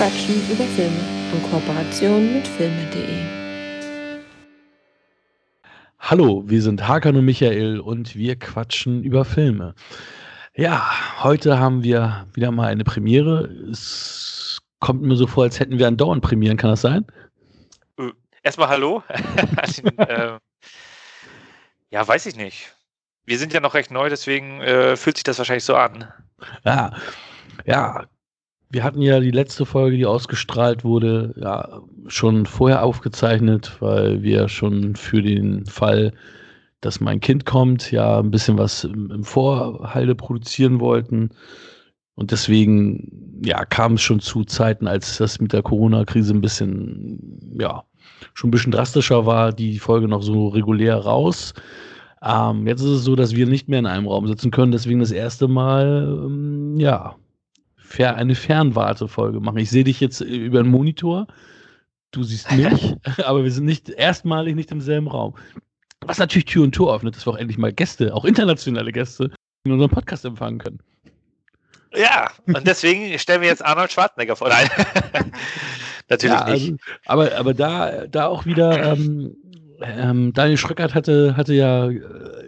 Quatschen über Filme in Kooperation mit filme.de. Hallo, wir sind Hakan und Michael und wir quatschen über Filme. Ja, heute haben wir wieder mal eine Premiere. Es kommt mir so vor, als hätten wir einen Dauernd Premieren, kann das sein? Äh, erstmal hallo. äh, ja, weiß ich nicht. Wir sind ja noch recht neu, deswegen äh, fühlt sich das wahrscheinlich so an. Ja, ja. Wir hatten ja die letzte Folge, die ausgestrahlt wurde, ja, schon vorher aufgezeichnet, weil wir schon für den Fall, dass mein Kind kommt, ja, ein bisschen was im, im Vorhalde produzieren wollten. Und deswegen, ja, kam es schon zu Zeiten, als das mit der Corona-Krise ein bisschen, ja, schon ein bisschen drastischer war, die Folge noch so regulär raus. Ähm, jetzt ist es so, dass wir nicht mehr in einem Raum sitzen können, deswegen das erste Mal, ähm, ja, eine Fernwartefolge machen. Ich sehe dich jetzt über den Monitor, du siehst mich, aber wir sind nicht erstmalig nicht im selben Raum. Was natürlich Tür und Tor öffnet, dass wir auch endlich mal Gäste, auch internationale Gäste, in unserem Podcast empfangen können. Ja, und deswegen stellen wir jetzt Arnold Schwarzenegger vor. Nein. Natürlich ja, nicht. Also, aber, aber da, da auch wieder, ähm, ähm, Daniel Schröckert hatte, hatte ja äh,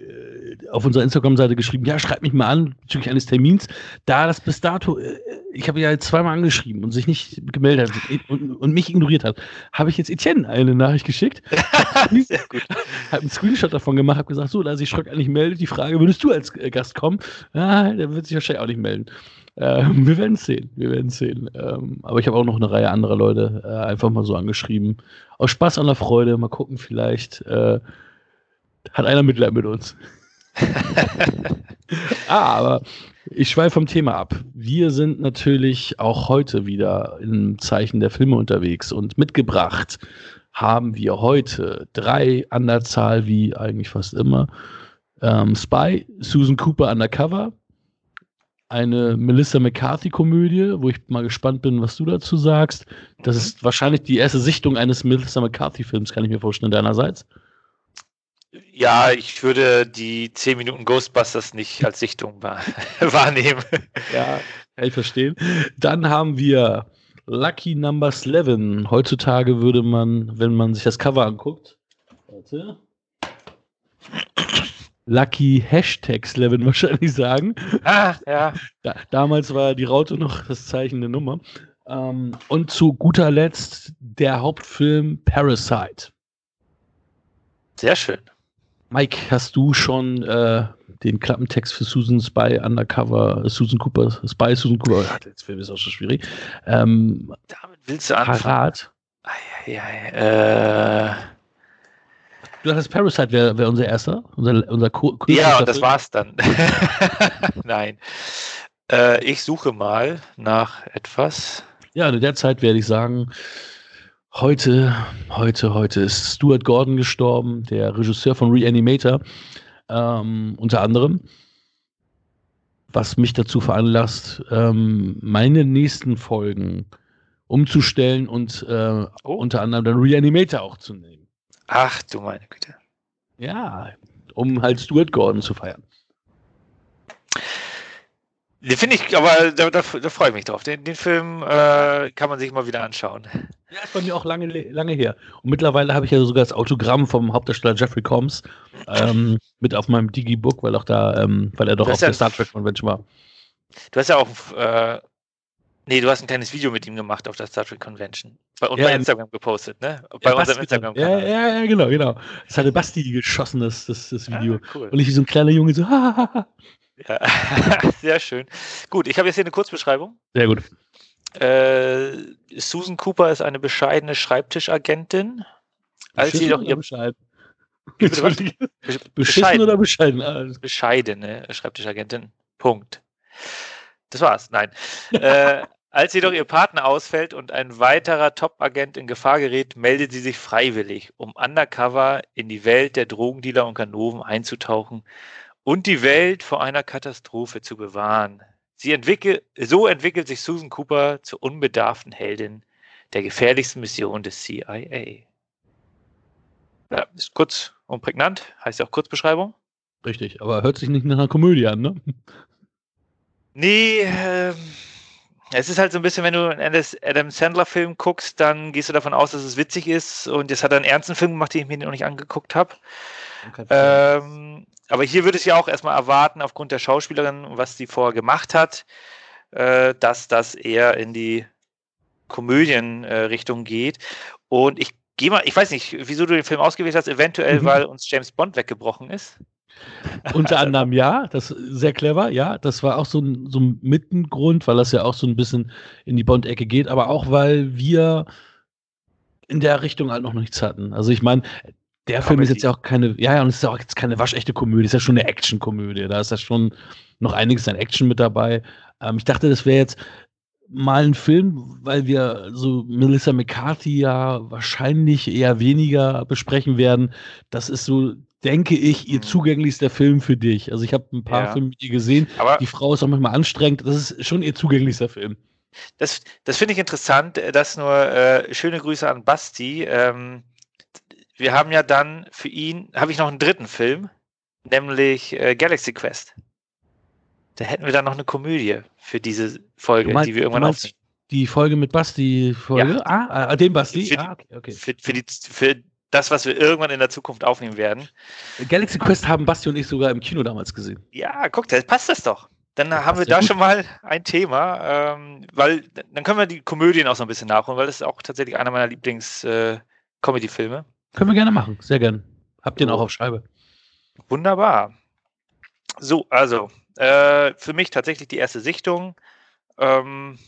auf unserer Instagram-Seite geschrieben, ja, schreib mich mal an bezüglich eines Termins. Da das bis dato, äh, ich habe ja zweimal angeschrieben und sich nicht gemeldet hat und, und mich ignoriert hat, habe ich jetzt Etienne eine Nachricht geschickt. Habe einen Screenshot davon gemacht, habe gesagt, so, da sich Schröck nicht meldet, die Frage, würdest du als äh, Gast kommen? Ja, der wird sich wahrscheinlich auch nicht melden. Ähm, wir werden sehen, wir werden sehen. Ähm, aber ich habe auch noch eine Reihe anderer Leute äh, einfach mal so angeschrieben. Aus Spaß an der Freude, mal gucken, vielleicht äh, hat einer Mitleid mit uns. ah, aber ich schweife vom Thema ab. Wir sind natürlich auch heute wieder im Zeichen der Filme unterwegs und mitgebracht haben wir heute drei an der Zahl, wie eigentlich fast immer. Ähm, Spy, Susan Cooper Undercover, eine Melissa McCarthy-Komödie, wo ich mal gespannt bin, was du dazu sagst. Das ist wahrscheinlich die erste Sichtung eines Melissa McCarthy-Films, kann ich mir vorstellen, deinerseits. Ja, ich würde die 10 Minuten Ghostbusters nicht als Sichtung wahrnehmen. Ja, kann ich verstehen. Dann haben wir Lucky Number 11. Heutzutage würde man, wenn man sich das Cover anguckt, warte, Lucky Hashtags Levin wahrscheinlich sagen. Ah, ja. Da, damals war die Raute noch das Zeichen der Nummer. Ähm, und zu guter Letzt der Hauptfilm Parasite. Sehr schön. Mike, hast du schon äh, den Klappentext für Susan Spy Undercover, Susan Cooper, Spy Susan Cooper, jetzt Film ist auch schon schwierig. Ähm, Damit willst du anfangen? Parat? Ei, ei, ei, äh Du dachtest, Parasite wäre wär unser erster? Unser, unser Ko ja, und das war's dann. Nein. Äh, ich suche mal nach etwas. Ja, in der Zeit werde ich sagen, heute, heute, heute ist Stuart Gordon gestorben, der Regisseur von Reanimator, ähm, unter anderem. Was mich dazu veranlasst, ähm, meine nächsten Folgen umzustellen und äh, oh. unter anderem dann Reanimator auch zu nehmen. Ach du meine Güte. Ja, um halt Stuart Gordon zu feiern. Den finde ich, aber da, da, da freue ich mich drauf. Den, den Film äh, kann man sich mal wieder anschauen. Ja, ist bei mir auch lange, lange her. Und mittlerweile habe ich ja sogar das Autogramm vom Hauptdarsteller Jeffrey Combs ähm, mit auf meinem Digibook, weil auch da, ähm, weil er doch auf ja, der Star Trek Convention war. Du hast ja auch äh, Nee, du hast ein kleines Video mit ihm gemacht auf der Star Trek Convention. Und ja, bei Instagram gepostet, ne? Bei ja, unserem instagram ja, ja, ja, genau, genau. Das hatte Basti geschossen, das, das, das Video. Ah, cool. Und ich wie so ein kleiner Junge so, ha, Ja, sehr schön. Gut, ich habe jetzt hier eine Kurzbeschreibung. Sehr gut. Äh, Susan Cooper ist eine bescheidene Schreibtischagentin. Als sie doch ihr. Bescheiden. Beschissen bescheiden. oder bescheiden? Ah, Bescheidene Schreibtischagentin. Punkt. Das war's. Nein. äh, als jedoch ihr Partner ausfällt und ein weiterer Top-Agent in Gefahr gerät, meldet sie sich freiwillig, um undercover in die Welt der Drogendealer und Ganoven einzutauchen und die Welt vor einer Katastrophe zu bewahren. Sie entwickelt, so entwickelt sich Susan Cooper zur unbedarften Heldin der gefährlichsten Mission des CIA. Ja, ist kurz und prägnant, heißt ja auch Kurzbeschreibung. Richtig, aber hört sich nicht nach einer Komödie an, ne? Nee, äh, Es ist halt so ein bisschen, wenn du einen Adam Sandler-Film guckst, dann gehst du davon aus, dass es witzig ist. Und jetzt hat er einen ernsten Film gemacht, den ich mir noch nicht angeguckt habe. Ähm, aber hier würde es ja auch erstmal erwarten, aufgrund der Schauspielerin, was die vorher gemacht hat, äh, dass das eher in die Komödienrichtung äh, geht. Und ich gehe mal, ich weiß nicht, wieso du den Film ausgewählt hast, eventuell, mhm. weil uns James Bond weggebrochen ist. Unter anderem ja, das ist sehr clever, ja. Das war auch so ein, so ein Mittengrund, weil das ja auch so ein bisschen in die Bond-Ecke geht, aber auch weil wir in der Richtung halt noch nichts hatten. Also ich meine, der Comedy. Film ist jetzt ja auch keine, ja, ja, und es ist ja auch jetzt keine waschechte Komödie, ist ja schon eine Action-Komödie. Da ist ja schon noch einiges an Action mit dabei. Ähm, ich dachte, das wäre jetzt mal ein Film, weil wir so Melissa McCarthy ja wahrscheinlich eher weniger besprechen werden. Das ist so denke ich, ihr mhm. zugänglichster Film für dich. Also ich habe ein paar ja. Filme mit ihr gesehen. Aber die Frau ist auch manchmal anstrengend. Das ist schon ihr zugänglichster Film. Das, das finde ich interessant. Das nur äh, schöne Grüße an Basti. Ähm, wir haben ja dann für ihn, habe ich noch einen dritten Film, nämlich äh, Galaxy Quest. Da hätten wir dann noch eine Komödie für diese Folge, meinst, die wir irgendwann aufnehmen. Die Folge mit Basti-Folge? Ja. Ah, ah, den Basti? Für, ah, okay, okay. Für, für, die, für das, was wir irgendwann in der Zukunft aufnehmen werden. Galaxy Quest haben Basti und ich sogar im Kino damals gesehen. Ja, guck, da passt das doch. Dann das haben wir da gut. schon mal ein Thema, ähm, weil dann können wir die Komödien auch so ein bisschen nachholen, weil das ist auch tatsächlich einer meiner Lieblings-Comedy-Filme. Äh, können wir gerne machen, sehr gern. Habt ihr ihn auch auf Scheibe. Wunderbar. So, also, äh, für mich tatsächlich die erste Sichtung. Ähm,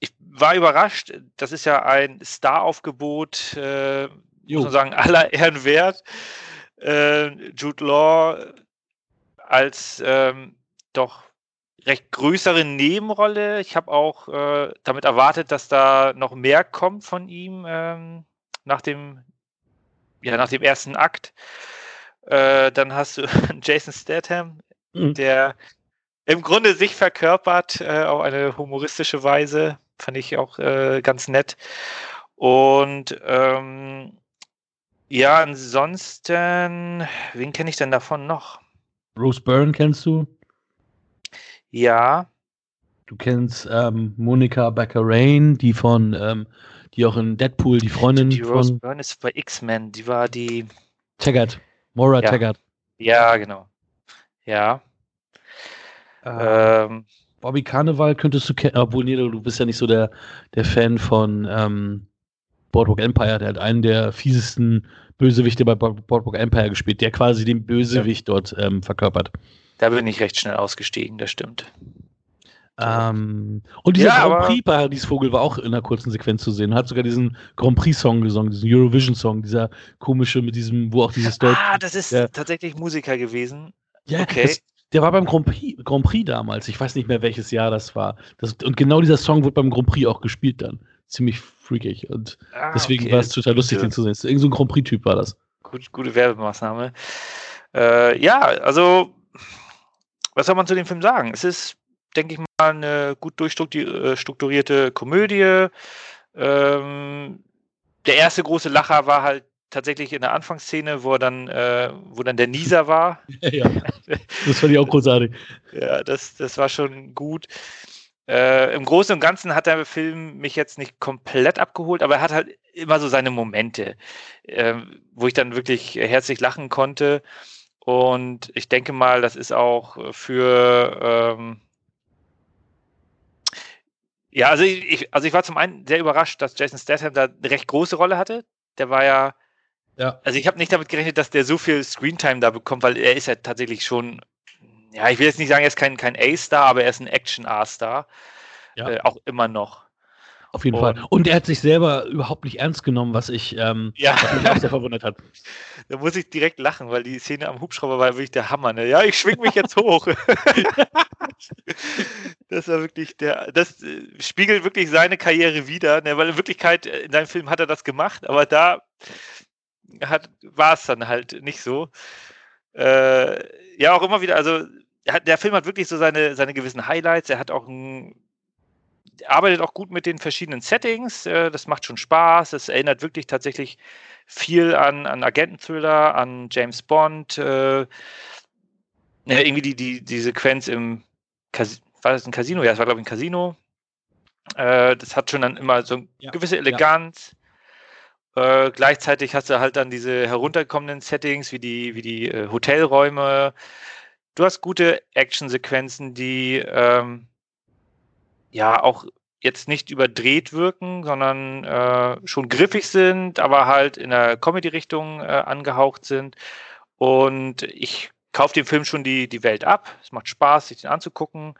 ich war überrascht. Das ist ja ein Star-Aufgebot äh, muss man sagen, aller Ehren wert. Äh, Jude Law als ähm, doch recht größere Nebenrolle. Ich habe auch äh, damit erwartet, dass da noch mehr kommt von ihm ähm, nach dem ja nach dem ersten Akt. Äh, dann hast du Jason Statham, mhm. der im Grunde sich verkörpert äh, auf eine humoristische Weise. Fand ich auch äh, ganz nett. Und ähm, ja, ansonsten, wen kenne ich denn davon noch? Bruce Byrne kennst du? Ja. Du kennst ähm, Monica Baccarin, die von, ähm, die auch in Deadpool, die Freundin die von. Rose Byrne ist bei X-Men, die war die. Taggart. Maura ja. Taggart. Ja, genau. Ja. Äh, ähm, Bobby Carnival könntest du kennen, obwohl nee, du bist ja nicht so der, der Fan von ähm, Boardwalk Empire, der hat einen der fiesesten Bösewichte bei Boardwalk Empire gespielt, der quasi den Bösewicht ja. dort ähm, verkörpert. Da bin ich recht schnell ausgestiegen, das stimmt. Ähm, und dieser ja, Grand Prix Paradiesvogel war auch in einer kurzen Sequenz zu sehen. Hat sogar diesen Grand Prix Song gesungen, diesen Eurovision Song, dieser komische mit diesem, wo auch dieses Deutsch. Ah, das ist der, tatsächlich Musiker gewesen. Ja, okay. Das, der war beim Grand Prix, Grand Prix damals. Ich weiß nicht mehr, welches Jahr das war. Das, und genau dieser Song wurde beim Grand Prix auch gespielt dann. Ziemlich freakig. Und ah, deswegen okay. war es total lustig, den zu sehen. Irgend so ein Grand Prix-Typ war das. Gut, gute Werbemaßnahme. Äh, ja, also, was soll man zu dem Film sagen? Es ist, denke ich mal, eine gut durchstrukturierte äh, Komödie. Ähm, der erste große Lacher war halt tatsächlich in der Anfangsszene, wo dann, äh, wo dann der Nieser war. ja, das fand ich auch großartig. ja, das, das war schon gut. Äh, Im Großen und Ganzen hat der Film mich jetzt nicht komplett abgeholt, aber er hat halt immer so seine Momente, äh, wo ich dann wirklich herzlich lachen konnte. Und ich denke mal, das ist auch für ähm, ja, also ich, also ich war zum einen sehr überrascht, dass Jason Statham da eine recht große Rolle hatte. Der war ja, ja. also ich habe nicht damit gerechnet, dass der so viel Screentime da bekommt, weil er ist ja tatsächlich schon ja, ich will jetzt nicht sagen, er ist kein, kein A-Star, aber er ist ein Action-A-Star. Ja. Äh, auch immer noch. Auf jeden und, Fall. Und er hat sich selber überhaupt nicht ernst genommen, was ich ähm, ja. was mich auch sehr verwundert hat. Da muss ich direkt lachen, weil die Szene am Hubschrauber war wirklich der Hammer. Ne? Ja, ich schwing mich jetzt hoch. das war wirklich der, das äh, spiegelt wirklich seine Karriere wieder, ne? weil in Wirklichkeit äh, in seinem Film hat er das gemacht, aber da war es dann halt nicht so. Äh, ja, auch immer wieder, also der Film hat wirklich so seine, seine gewissen Highlights. Er hat auch ein, arbeitet auch gut mit den verschiedenen Settings. Äh, das macht schon Spaß. Es erinnert wirklich tatsächlich viel an, an Agenten-Thriller, an James Bond. Äh, irgendwie die, die, die Sequenz im Cas war das ein Casino? Ja, es war, glaube ich, ein Casino. Äh, das hat schon dann immer so eine Ja, gewisse Eleganz. Äh, gleichzeitig hast du halt dann diese herunterkommenden Settings wie die, wie die äh, Hotelräume. Du hast gute Actionsequenzen, die ähm, ja auch jetzt nicht überdreht wirken, sondern äh, schon griffig sind, aber halt in der Comedy-Richtung äh, angehaucht sind. Und ich kaufe dem Film schon die, die Welt ab. Es macht Spaß, sich den anzugucken.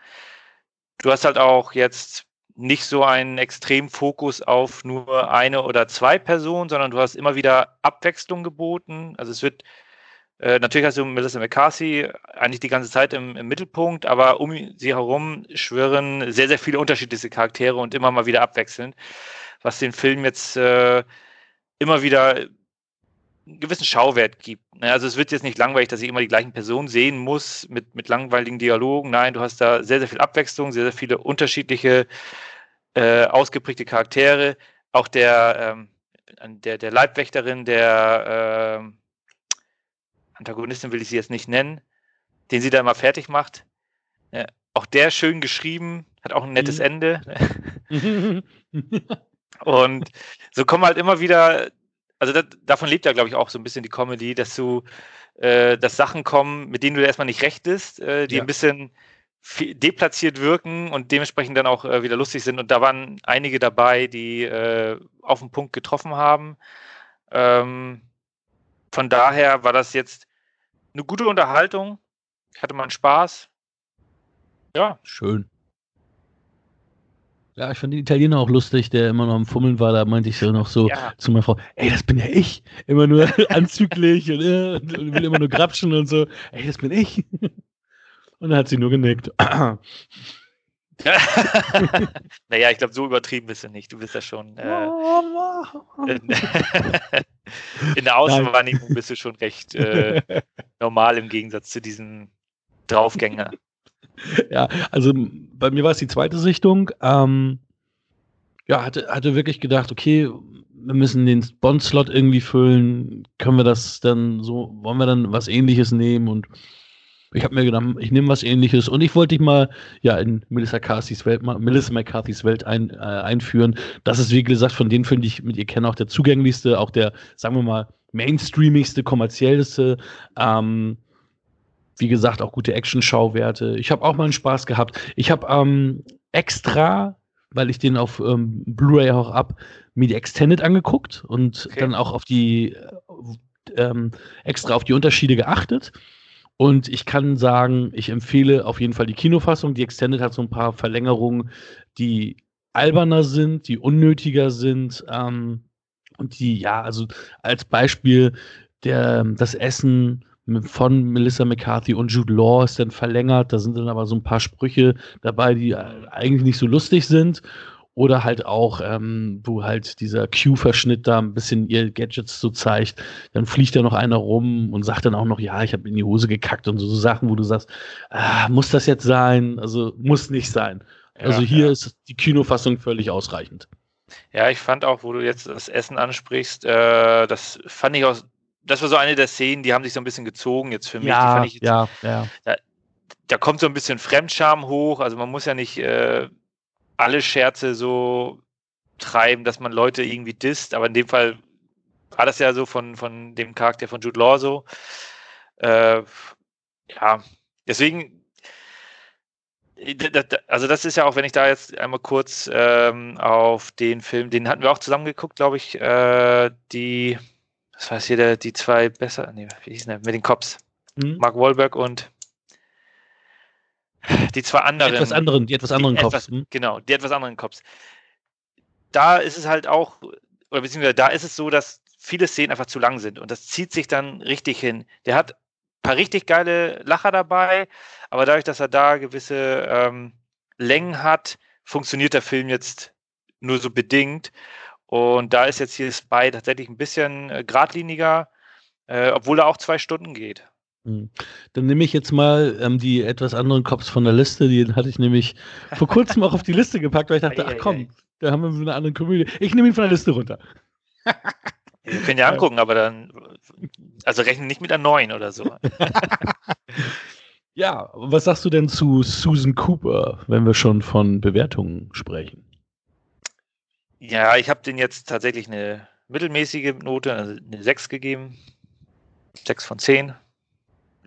Du hast halt auch jetzt nicht so einen extremen Fokus auf nur eine oder zwei Personen, sondern du hast immer wieder Abwechslung geboten. Also es wird äh, natürlich hast du Melissa McCarthy eigentlich die ganze Zeit im, im, Mittelpunkt, aber um sie herum schwirren sehr, sehr viele unterschiedliche Charaktere und immer mal wieder abwechselnd, was den Film jetzt äh, immer wieder einen gewissen Schauwert gibt. Ne, also es wird jetzt nicht langweilig, dass ich immer die gleichen Personen sehen muss mit, mit langweiligen Dialogen. Nein, du hast da sehr, sehr viel Abwechslung, sehr, sehr viele unterschiedliche, äh, ausgeprägte Charaktere. Auch der, ähm, der, der Leibwächterin, der äh, Antagonistin will ich sie jetzt nicht nennen, den sie da immer fertig macht. Ja, auch der schön geschrieben, hat auch ein nettes mhm. Ende. und so kommen halt immer wieder, also das, davon lebt ja, glaube ich, auch so ein bisschen die Comedy, dass du, äh, dass Sachen kommen, mit denen du erstmal nicht rechtest, äh, die ja. ein bisschen deplatziert wirken und dementsprechend dann auch äh, wieder lustig sind. Und da waren einige dabei, die äh, auf den Punkt getroffen haben. Ähm, von daher war das jetzt eine gute Unterhaltung. Hatte man Spaß. Ja. Schön. Ja, ich fand den Italiener auch lustig, der immer noch am Fummeln war. Da meinte ich so noch so ja. zu meiner Frau: Ey, das bin ja ich. Immer nur anzüglich und, äh, und will immer nur grapschen und so. Ey, das bin ich. Und dann hat sie nur genickt. naja, ich glaube, so übertrieben bist du nicht. Du bist ja schon. Äh, in der Außenwahrnehmung bist du schon recht äh, normal im Gegensatz zu diesem Draufgänger. Ja, also bei mir war es die zweite Sichtung. Ähm, ja, hatte, hatte wirklich gedacht, okay, wir müssen den Bond-Slot irgendwie füllen. Können wir das dann so, wollen wir dann was ähnliches nehmen und ich habe mir gedacht, ich nehme was ähnliches und ich wollte dich mal ja in Melissa McCarthy's Welt, Melissa McCarthy's Welt ein, äh, einführen. Das ist, wie gesagt, von den Filmen, die ich mit ihr kenne, auch der zugänglichste, auch der, sagen wir mal, mainstreamigste, kommerziellste. Ähm, wie gesagt, auch gute Action-Schauwerte. Ich habe auch mal einen Spaß gehabt. Ich habe ähm, extra, weil ich den auf ähm, Blu-ray auch ab, mir die Extended angeguckt und okay. dann auch auf die äh, ähm, extra auf die Unterschiede geachtet. Und ich kann sagen, ich empfehle auf jeden Fall die Kinofassung. Die Extended hat so ein paar Verlängerungen, die alberner sind, die unnötiger sind. Ähm, und die, ja, also als Beispiel, der, das Essen von Melissa McCarthy und Jude Law ist dann verlängert. Da sind dann aber so ein paar Sprüche dabei, die eigentlich nicht so lustig sind. Oder halt auch, ähm, wo halt dieser Q-Verschnitt da ein bisschen ihr Gadgets so zeigt. Dann fliegt da noch einer rum und sagt dann auch noch, ja, ich habe in die Hose gekackt und so, so, Sachen, wo du sagst, ah, muss das jetzt sein? Also muss nicht sein. Ja, also hier ja. ist die Kinofassung völlig ausreichend. Ja, ich fand auch, wo du jetzt das Essen ansprichst, äh, das fand ich auch, das war so eine der Szenen, die haben sich so ein bisschen gezogen jetzt für mich. Ja, jetzt, ja, ja. Da, da, kommt so ein bisschen Fremdscham hoch. Also man muss ja nicht äh, alle Scherze so treiben, dass man Leute irgendwie disst, aber in dem Fall war das ja so von, von dem Charakter von Jude Law so. Äh, ja, deswegen, also das ist ja auch, wenn ich da jetzt einmal kurz ähm, auf den Film, den hatten wir auch zusammen geguckt, glaube ich, äh, die, was weiß hier, die zwei besser, nee, wie hieß der, mit den Cops. Mhm. Mark Wahlberg und die zwei anderen. Die etwas anderen, die etwas anderen die Cops. Etwas, hm? Genau, die etwas anderen Cops. Da ist es halt auch, oder beziehungsweise da ist es so, dass viele Szenen einfach zu lang sind und das zieht sich dann richtig hin. Der hat ein paar richtig geile Lacher dabei, aber dadurch, dass er da gewisse ähm, Längen hat, funktioniert der Film jetzt nur so bedingt. Und da ist jetzt hier Spy tatsächlich ein bisschen äh, geradliniger, äh, obwohl er auch zwei Stunden geht. Hm. Dann nehme ich jetzt mal ähm, die etwas anderen Cops von der Liste. Die hatte ich nämlich vor kurzem auch auf die Liste gepackt, weil ich dachte, ach komm, da haben wir eine andere Komödie. Ich nehme ihn von der Liste runter. Wir können ja angucken, aber dann, also rechnen nicht mit einer neuen oder so. ja, was sagst du denn zu Susan Cooper, wenn wir schon von Bewertungen sprechen? Ja, ich habe den jetzt tatsächlich eine mittelmäßige Note, also eine 6 gegeben. 6 von 10.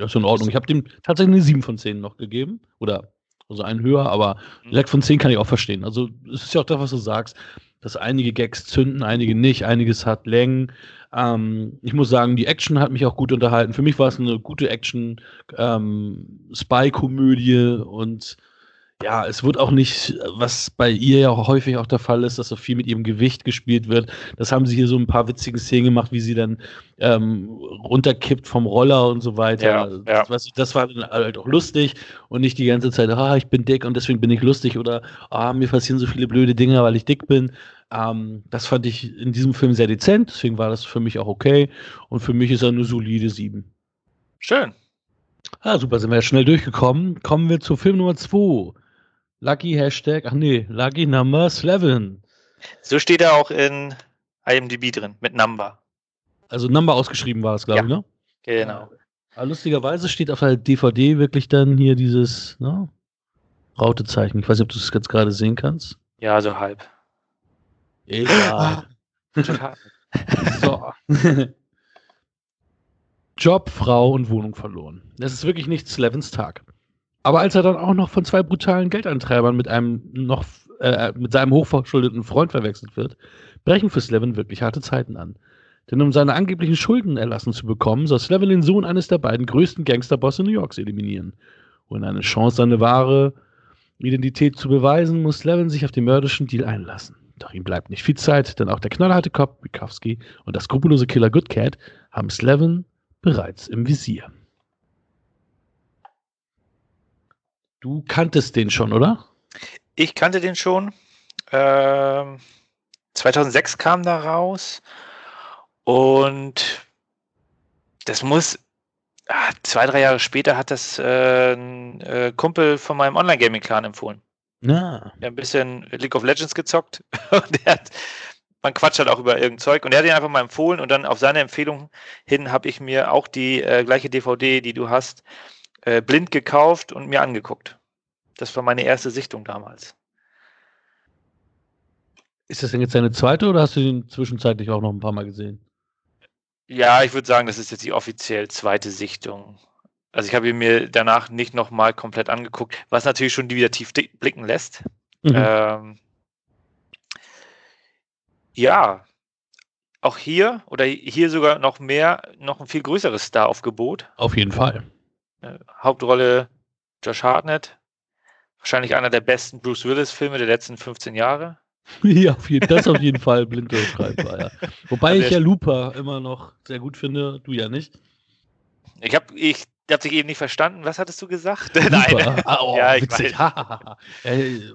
Ja, ist in Ordnung. Ich habe dem tatsächlich eine 7 von 10 noch gegeben. Oder also einen höher, aber Mhm. 6 von 10 kann ich auch verstehen. Also es ist ja auch das, was du sagst, dass einige Gags zünden, einige nicht, einiges hat Längen. Ähm, ich muss sagen, die Action hat mich auch gut unterhalten. Für mich war es eine gute Action, ähm, Spy-Komödie und ja, es wird auch nicht, was bei ihr ja häufig auch der Fall ist, dass so viel mit ihrem Gewicht gespielt wird. Das haben sie hier so ein paar witzige Szenen gemacht, wie sie dann ähm, runterkippt vom Roller und so weiter. Ja, ja. Das, das war dann halt auch lustig und nicht die ganze Zeit, ah, ich bin dick und deswegen bin ich lustig oder ah, mir passieren so viele blöde Dinge, weil ich dick bin. Ähm, das fand ich in diesem Film sehr dezent, deswegen war das für mich auch okay und für mich ist er eine solide 7. Schön. Ah, super, sind wir ja schnell durchgekommen. Kommen wir zu Film Nummer 2. Lucky Hashtag, ach nee, Lucky Number 11. So steht er auch in IMDb drin, mit Number. Also Number ausgeschrieben war es, glaube Ja. ich, ne? Genau. Aber lustigerweise steht auf der DVD wirklich dann hier dieses ne, Rautezeichen. Ich weiß nicht, ob du es jetzt gerade sehen kannst. Ja, so halb. Egal. Total. so. Job, Frau und Wohnung verloren. Das ist wirklich nicht Slevens Tag. Aber als er dann auch noch von zwei brutalen Geldeintreibern mit einem noch äh, mit seinem hochverschuldeten Freund verwechselt wird, brechen für Slevin wirklich harte Zeiten an. Denn um seine angeblichen Schulden erlassen zu bekommen, soll Slevin den Sohn eines der beiden größten Gangsterbosse New Yorks eliminieren. Und eine Chance, seine wahre Identität zu beweisen, muss Slevin sich auf den mörderischen Deal einlassen. Doch ihm bleibt nicht viel Zeit, denn auch der knallharte Cop Bukowski und der skrupellose Killer Goodcat haben Slevin bereits im Visier. Du kanntest den schon, oder? Ich kannte den schon. Ähm, 2006 kam da raus. Und das muss, ah, zwei, drei Jahre später hat das äh, ein äh, Kumpel von meinem Online-Gaming-Clan empfohlen. Na, Der hat ein bisschen League of Legends gezockt. Und der hat, man quatscht halt auch über irgendein Zeug. Und er hat ihn einfach mal empfohlen. Und dann auf seine Empfehlung hin habe ich mir auch die äh, gleiche DVD, die du hast, äh, blind gekauft und mir angeguckt. Das war meine erste Sichtung damals. ist das denn jetzt deine zweite oder hast du den zwischenzeitlich auch noch ein paar Mal gesehen? Ja, ich würde sagen, das ist jetzt die offiziell zweite Sichtung. Also ich habe ihn mir danach nicht nochmal komplett angeguckt, was natürlich schon wieder tief blicken lässt. Mhm. Ähm, ja, auch hier oder hier sogar noch mehr, noch ein viel größeres Star-Aufgebot. Auf jeden Fall. Äh, Hauptrolle Josh Hartnett, wahrscheinlich einer der besten Bruce Willis-Filme der letzten 15 Jahre. ja, auf jeden, das auf jeden Fall blind durchschreibbar, ja. Wobei Also ich ja Looper immer noch sehr gut finde, du ja nicht. Ich habe ich hab dich eben nicht verstanden. Was hattest du gesagt? Nein. Looper. Ah, oh, Ja, ich witzig. weiß. Hahaha. Da wir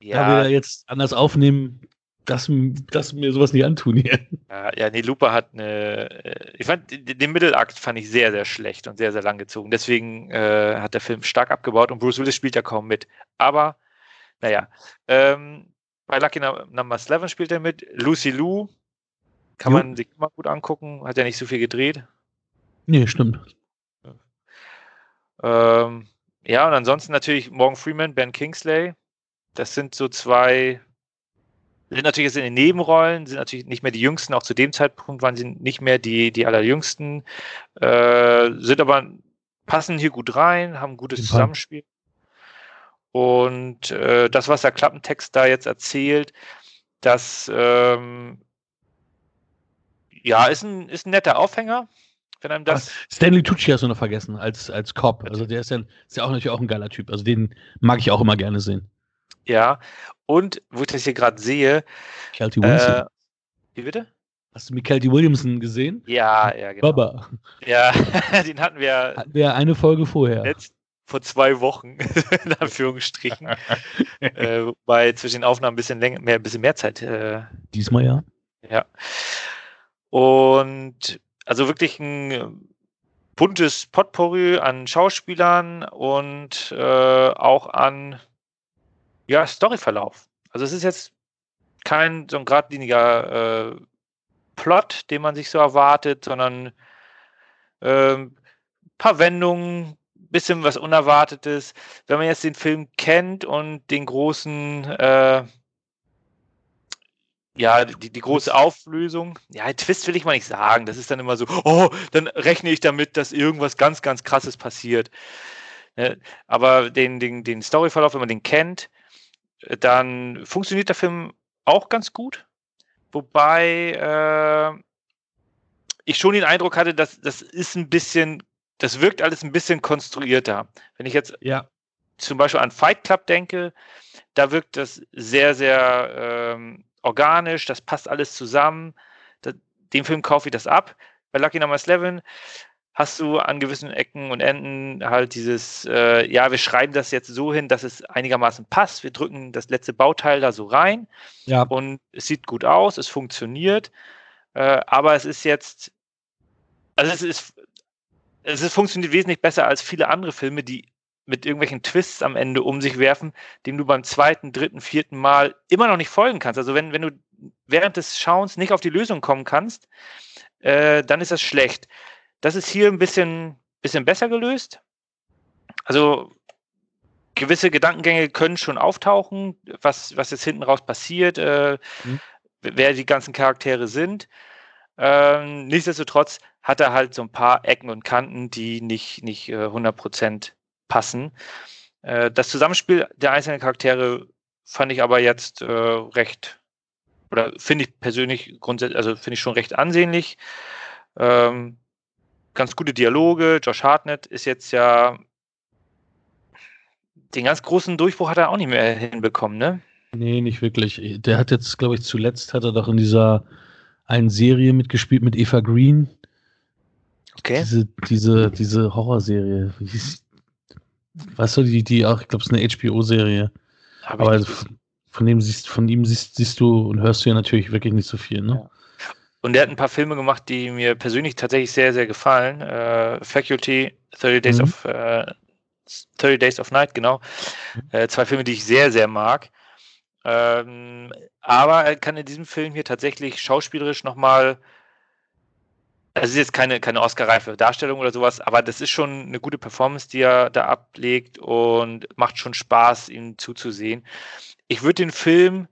Ja, ja jetzt anders aufnehmen, das, das mir sowas nicht antun hier. Ja, ja, nee, Looper hat eine. äh, Ich fand den Mittelakt fand ich sehr, sehr schlecht und sehr, sehr lang gezogen. Deswegen äh, hat der Film stark abgebaut und Bruce Willis spielt ja kaum mit. Aber, naja. Ähm, bei Lucky Num- Number 11 spielt er mit. Lucy Lou kann man sich immer gut angucken. Hat ja nicht so viel gedreht. Nee, stimmt. Ähm, ja, und ansonsten natürlich Morgan Freeman, Ben Kingsley. Das sind so zwei, sind natürlich jetzt in den Nebenrollen, sind natürlich nicht mehr die jüngsten, auch zu dem Zeitpunkt waren sie nicht mehr die, die allerjüngsten, äh, sind aber, passen hier gut rein, haben ein gutes. Zusammenspiel. Und äh, das, was der Klappentext da jetzt erzählt, das ähm, ja, ist ein, ist ein netter Aufhänger, wenn einem das. Stanley Tucci hast du noch vergessen, als, als Cop. Also der ist ja, ist ja auch natürlich auch ein geiler Typ. Also den mag ich auch immer gerne sehen. Ja, und wo ich das hier gerade sehe, Kelty Wilson. äh, wie bitte? Hast du Kelty Williamson gesehen? Ja, ja, genau. Baba. Ja, den hatten wir Hatten wir eine Folge vorher. letzt, vor zwei Wochen, in Anführungsstrichen. äh, wobei zwischen den Aufnahmen ein bisschen länger, mehr, ein bisschen mehr Zeit. Äh, Diesmal ja. ja. Und also wirklich ein buntes Potpourri an Schauspielern und äh, auch an ja, Storyverlauf. Also es ist jetzt kein so ein geradliniger äh, Plot, den man sich so erwartet, sondern ähm, paar Wendungen, bisschen was Unerwartetes. Wenn man jetzt den Film kennt und den großen, äh, ja, die, die große Auflösung. Ja, Twist will ich mal nicht sagen. Das ist dann immer so, oh, dann rechne ich damit, dass irgendwas ganz, ganz krasses passiert. Ne? Aber den, den, den Storyverlauf, wenn man den kennt, dann funktioniert der Film auch ganz gut. Wobei äh, ich schon den Eindruck hatte, dass das ist ein bisschen, das wirkt alles ein bisschen konstruierter. Wenn ich jetzt ja. zum Beispiel an Fight Club denke, da wirkt das sehr, sehr ähm, organisch, das passt alles zusammen. Da, dem Film kaufe ich das ab. Bei Lucky Number 11 hast du an gewissen Ecken und Enden halt dieses, äh, ja, wir schreiben das jetzt so hin, dass es einigermaßen passt. Wir drücken das letzte Bauteil da so rein ja. und es sieht gut aus, es funktioniert, äh, aber es ist jetzt, also es ist, es ist, funktioniert wesentlich besser als viele andere Filme, die mit irgendwelchen Twists am Ende um sich werfen, dem du beim zweiten, dritten, vierten Mal immer noch nicht folgen kannst. Also wenn, wenn du während des Schauens nicht auf die Lösung kommen kannst, äh, dann ist das schlecht. Das ist hier ein bisschen, bisschen besser gelöst. Also gewisse Gedankengänge können schon auftauchen, was, was jetzt hinten raus passiert, äh, mhm. wer die ganzen Charaktere sind. Ähm, nichtsdestotrotz hat er halt so ein paar Ecken und Kanten, die nicht, nicht äh, 100% passen. Äh, das Zusammenspiel der einzelnen Charaktere fand ich aber jetzt äh, recht, oder finde ich persönlich grundsätzlich, also finde ich schon recht ansehnlich. Ähm, ganz gute Dialoge. Josh Hartnett ist jetzt ja den ganz großen Durchbruch hat er auch nicht mehr hinbekommen, ne? Nee, nicht wirklich. Der hat jetzt, glaube ich, zuletzt hat er doch in dieser einen Serie mitgespielt mit Eva Green. Okay. Diese, diese, diese Horrorserie. Weißt du, die, die auch, ich glaube, es ist eine HBO-Serie. Aber von dem siehst, von ihm siehst, siehst du und hörst du ja natürlich wirklich nicht so viel, ne? Ja. Und er hat ein paar Filme gemacht, die mir persönlich tatsächlich sehr, sehr gefallen. Äh, Faculty, 30 Days mhm. of äh, 30 Days of Night, genau. Mhm. Äh, zwei Filme, die ich sehr, sehr mag. Ähm, aber er kann in diesem Film hier tatsächlich schauspielerisch nochmal, also es ist jetzt keine, keine Oscar-reife Darstellung oder sowas, aber das ist schon eine gute Performance, die er da ablegt und macht schon Spaß, ihm zuzusehen. Ich würde den Film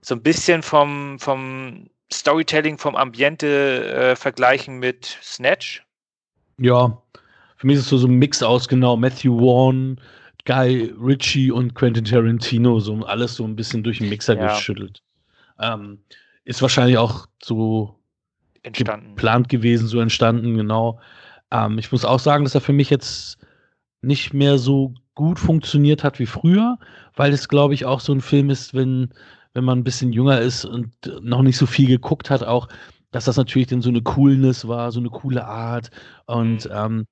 so ein bisschen vom, vom Storytelling vom Ambiente äh, vergleichen mit Snatch? Ja, für mich ist es so, so ein Mix aus, genau. Matthew Vaughn, Guy Ritchie und Quentin Tarantino, so alles so ein bisschen durch den Mixer ja. geschüttelt. Ähm, ist wahrscheinlich auch so entstanden. geplant gewesen, so entstanden, genau. Ähm, ich muss auch sagen, dass er für mich jetzt nicht mehr so gut funktioniert hat wie früher, weil es, glaube ich, auch so ein Film ist, wenn wenn man ein bisschen jünger ist und noch nicht so viel geguckt hat, auch, dass das natürlich dann so eine Coolness war, so eine coole Art. Und mhm. ähm,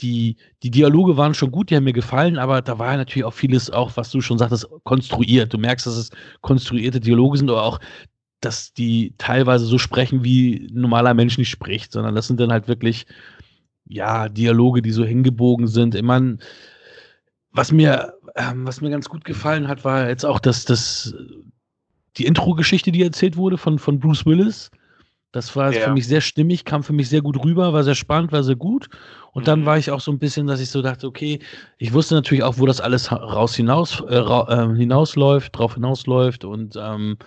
die, die Dialoge waren schon gut, die haben mir gefallen, aber da war natürlich auch vieles, auch was du schon sagtest, konstruiert. Du merkst, dass es konstruierte Dialoge sind, aber auch, dass die teilweise so sprechen, wie ein normaler Mensch nicht spricht, sondern das sind dann halt wirklich, ja, Dialoge, die so hingebogen sind. Ich meine, was mir, ähm, was mir ganz gut gefallen hat, war jetzt auch, dass das die Intro-Geschichte, die erzählt wurde von, von Bruce Willis. Das war ja. für mich sehr stimmig, kam für mich sehr gut rüber, war sehr spannend, war sehr gut. Und mhm. dann war ich auch so ein bisschen, dass ich so dachte, okay, ich wusste natürlich auch, wo das alles raus hinaus, äh, äh, hinausläuft, drauf hinausläuft. Und ähm,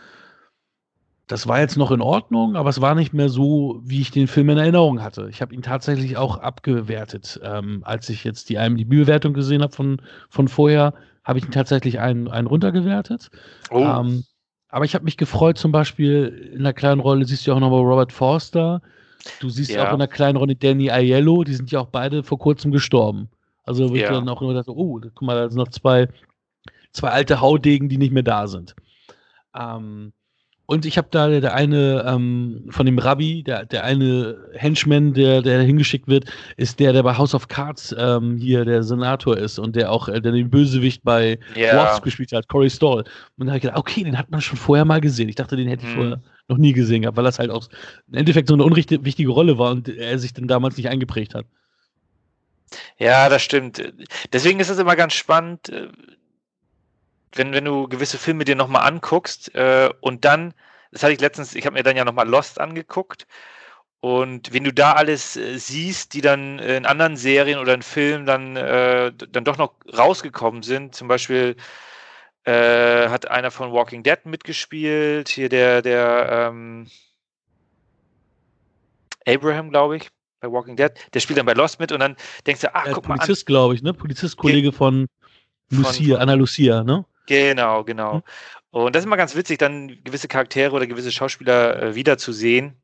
das war jetzt noch in Ordnung, aber es war nicht mehr so, wie ich den Film in Erinnerung hatte. Ich habe ihn tatsächlich auch abgewertet. Ähm, als ich jetzt die IMDb-Bewertung gesehen habe von, von vorher, habe ich ihn tatsächlich einen, einen runtergewertet. Oh. Ähm, aber ich habe mich gefreut, zum Beispiel in einer kleinen Rolle siehst du auch nochmal Robert Forster. Du siehst ja. auch in einer kleinen Rolle Danny Aiello. Die sind ja auch beide vor kurzem gestorben. Also wird ja. dann auch immer gedacht, oh, guck mal, da sind noch zwei, zwei alte Haudegen, die nicht mehr da sind. Ähm, und ich habe da der eine ähm, von dem Rabbi, der, der eine Henchman, der, der hingeschickt wird, ist der, der bei House of Cards ähm, hier der Senator ist und der auch äh, der den Bösewicht bei yeah. Wasp gespielt hat, Corey Stoll. Und da habe ich gedacht, okay, den hat man schon vorher mal gesehen. Ich dachte, den hätte ich hm. vorher noch nie gesehen gehabt, weil das halt auch im Endeffekt so eine unwichtige Rolle war und er sich dann damals nicht eingeprägt hat. Ja, das stimmt. Deswegen ist es immer ganz spannend, äh, wenn, wenn du gewisse Filme dir nochmal anguckst äh, und dann, das hatte ich letztens, ich habe mir dann ja nochmal Lost angeguckt und wenn du da alles äh, siehst, die dann in anderen Serien oder in Filmen dann, äh, dann doch noch rausgekommen sind, zum Beispiel Äh, hat einer von Walking Dead mitgespielt. Hier der, der ähm, Abraham, glaube ich, bei Walking Dead. Der spielt dann bei Lost mit und dann denkst du, ach, guck Polizist, glaube ich, ne? Polizistkollege von Von- Lucia, von- Anna Lucia, ne? Genau, genau. Hm. Und das ist immer ganz witzig, dann gewisse Charaktere oder gewisse Schauspieler äh, wiederzusehen.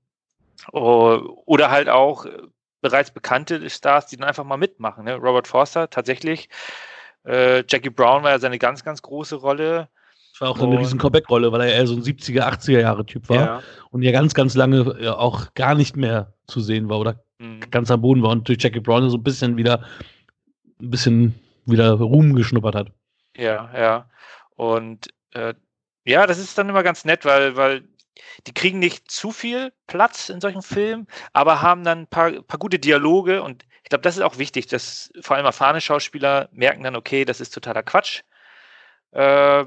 Oh, oder halt auch äh, bereits bekannte Stars, die dann einfach mal mitmachen. Ne? Robert Forster, tatsächlich. Äh, Jackie Brown war ja seine ganz, ganz große Rolle. Das war auch so eine riesen Comeback-Rolle, weil er eher so ein 70er, 80er Jahre Typ war Ja. und ja ganz, ganz lange äh, auch gar nicht mehr zu sehen war oder Mhm. ganz am Boden war und durch Jackie Brown so ein bisschen wieder ein bisschen wieder Ruhm geschnuppert hat. Ja, ja. Und äh, ja, das ist dann immer ganz nett, weil, weil die kriegen nicht zu viel Platz in solchen Filmen, aber haben dann ein paar, paar gute Dialoge und ich glaube, das ist auch wichtig, dass vor allem erfahrene Schauspieler merken dann, okay, das ist totaler Quatsch. Äh,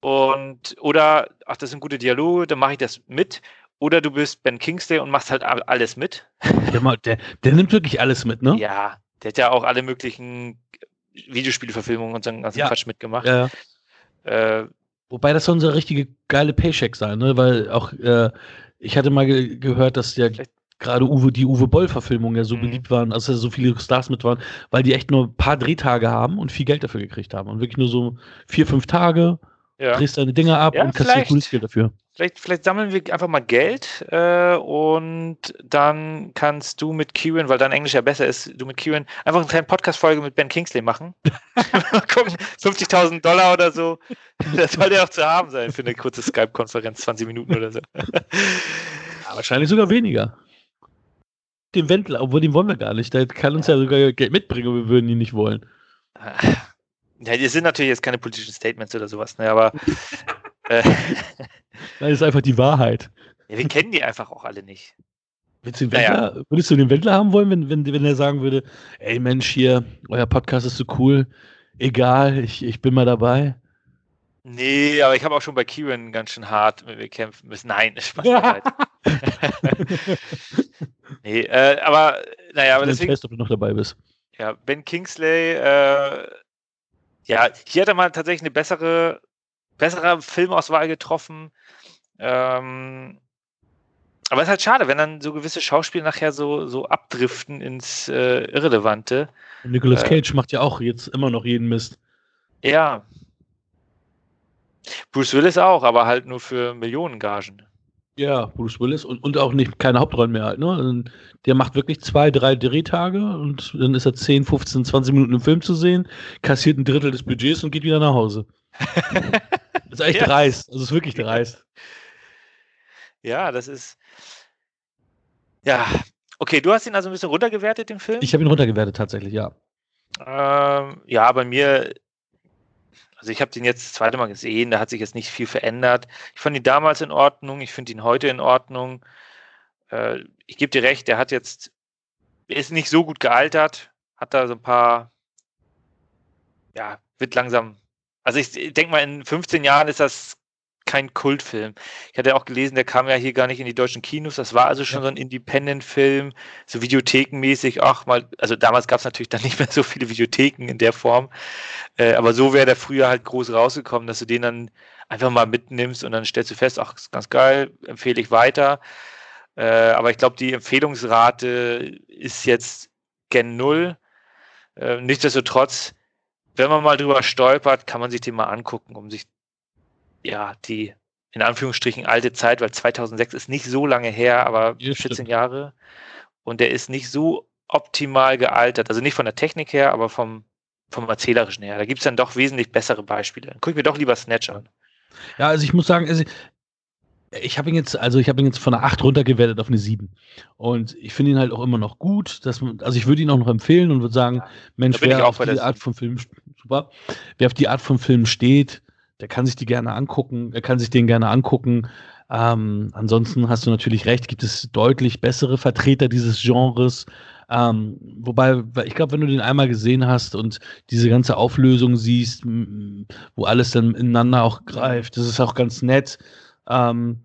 und oder, ach, das sind gute Dialoge, dann mache ich das mit. Oder du bist Ben Kingsley und machst halt alles mit. Der, der, der nimmt wirklich alles mit, ne? Ja, der hat ja auch alle möglichen Videospielverfilmungen und so einen ganzen Ja. Quatsch mitgemacht. Ja. Äh, Wobei das soll so eine richtige geile Paycheck sein, ne? Weil auch, äh, ich hatte mal ge gehört, dass ja gerade Uwe, die Uwe Boll-Verfilmungen ja so Mhm. beliebt waren, also so viele Stars mit waren, weil die echt nur ein paar Drehtage haben und viel Geld dafür gekriegt haben. Und wirklich nur so vier, fünf Tage, ja. drehst deine Dinger ab Ja, und kassierst gutes Geld dafür. Vielleicht, vielleicht sammeln wir einfach mal Geld äh, und dann kannst du mit Kieran, weil dein Englisch ja besser ist, du mit Kieran einfach eine kleine Podcast-Folge mit Ben Kingsley machen. mal gucken, 50.000 Dollar oder so. Das soll ja auch zu haben sein für eine kurze Skype-Konferenz, 20 Minuten oder so. Ja, wahrscheinlich sogar weniger. Den Wendler, obwohl den wollen wir gar nicht. Der kann uns ja sogar Geld mitbringen, wir würden ihn nicht wollen. Ja, das sind natürlich jetzt keine politischen Statements oder sowas, ne, aber Nein, das ist einfach die Wahrheit. ja, wir kennen die einfach auch alle nicht. Den Naja. Wendler, Würdest du den Wendler haben wollen, wenn, wenn, wenn er sagen würde, ey Mensch, hier, euer Podcast ist so cool, egal, ich, ich bin mal dabei. Nee, aber ich habe auch schon bei Kieran ganz schön hart mit mir kämpfen müssen. Nein, Spaß beiseite. nee, äh, aber naja, aber Ich deswegen, fest, ob du noch dabei bist. ja, Ben Kingsley, äh, ja, hier hat er mal tatsächlich eine bessere, bessere Filmauswahl getroffen. Ähm, aber es ist halt schade, wenn dann so gewisse Schauspieler nachher so, so abdriften ins äh, Irrelevante. Und Nicolas Äh. Cage macht ja auch jetzt immer noch jeden Mist. Ja. Bruce Willis auch, aber halt nur für Millionengagen. Ja, Bruce Willis und, und auch nicht keine Hauptrollen mehr halt, ne? Und Der macht wirklich zwei, drei Drehtage und dann ist er 10, 15, 20 Minuten im Film zu sehen, kassiert ein Drittel des Budgets und geht wieder nach Hause. Das ist echt Ja. dreist. Also es ist wirklich dreist. Ja, das ist. Ja, okay, du hast ihn also ein bisschen runtergewertet, den Film? Ich habe ihn runtergewertet tatsächlich, ja. Ähm, ja, bei mir, also ich habe den jetzt das zweite Mal gesehen, da hat sich jetzt nicht viel verändert. Ich fand ihn damals in Ordnung, ich finde ihn heute in Ordnung. Äh, ich gebe dir recht, der hat jetzt, ist nicht so gut gealtert, hat da so ein paar, ja, wird langsam, also ich denke mal, in 15 Jahren ist das kein Kultfilm. Ich hatte auch gelesen, der kam ja hier gar nicht in die deutschen Kinos. Das war also schon Ja. so ein Independent-Film, so videothekenmäßig. Ach, mal, also damals gab es natürlich dann nicht mehr so viele Videotheken in der Form. Äh, aber so wäre der früher halt groß rausgekommen, dass du den dann einfach mal mitnimmst und dann stellst du fest, ach, ist ganz geil, empfehle ich weiter. Äh, aber ich glaube, die Empfehlungsrate ist jetzt gen Null. Äh, nichtsdestotrotz, wenn man mal drüber stolpert, kann man sich den mal angucken, um sich ja, die in Anführungsstrichen alte Zeit, weil 2006 ist nicht so lange her, aber Ja, 14 stimmt. Jahre. Und der ist nicht so optimal gealtert. Also nicht von der Technik her, aber vom, vom Erzählerischen her. Da gibt es dann doch wesentlich bessere Beispiele. Guck ich mir doch lieber Snatch an. Ja, also ich muss sagen, also ich habe ihn jetzt, also ich habe ihn jetzt von einer 8 runtergewertet auf eine 7. Und ich finde ihn halt auch immer noch gut. Dass man, also ich würde ihn auch noch empfehlen und würde sagen, Mensch, wer auch auf diese Art 7. von Film, super, wer auf die Art von Film steht, der kann sich die gerne angucken, er kann sich den gerne angucken. Ähm, ansonsten hast du natürlich recht, gibt es deutlich bessere Vertreter dieses Genres. Ähm, wobei, ich glaube, wenn du den einmal gesehen hast und diese ganze Auflösung siehst, wo alles dann ineinander auch greift, das ist auch ganz nett. Ähm,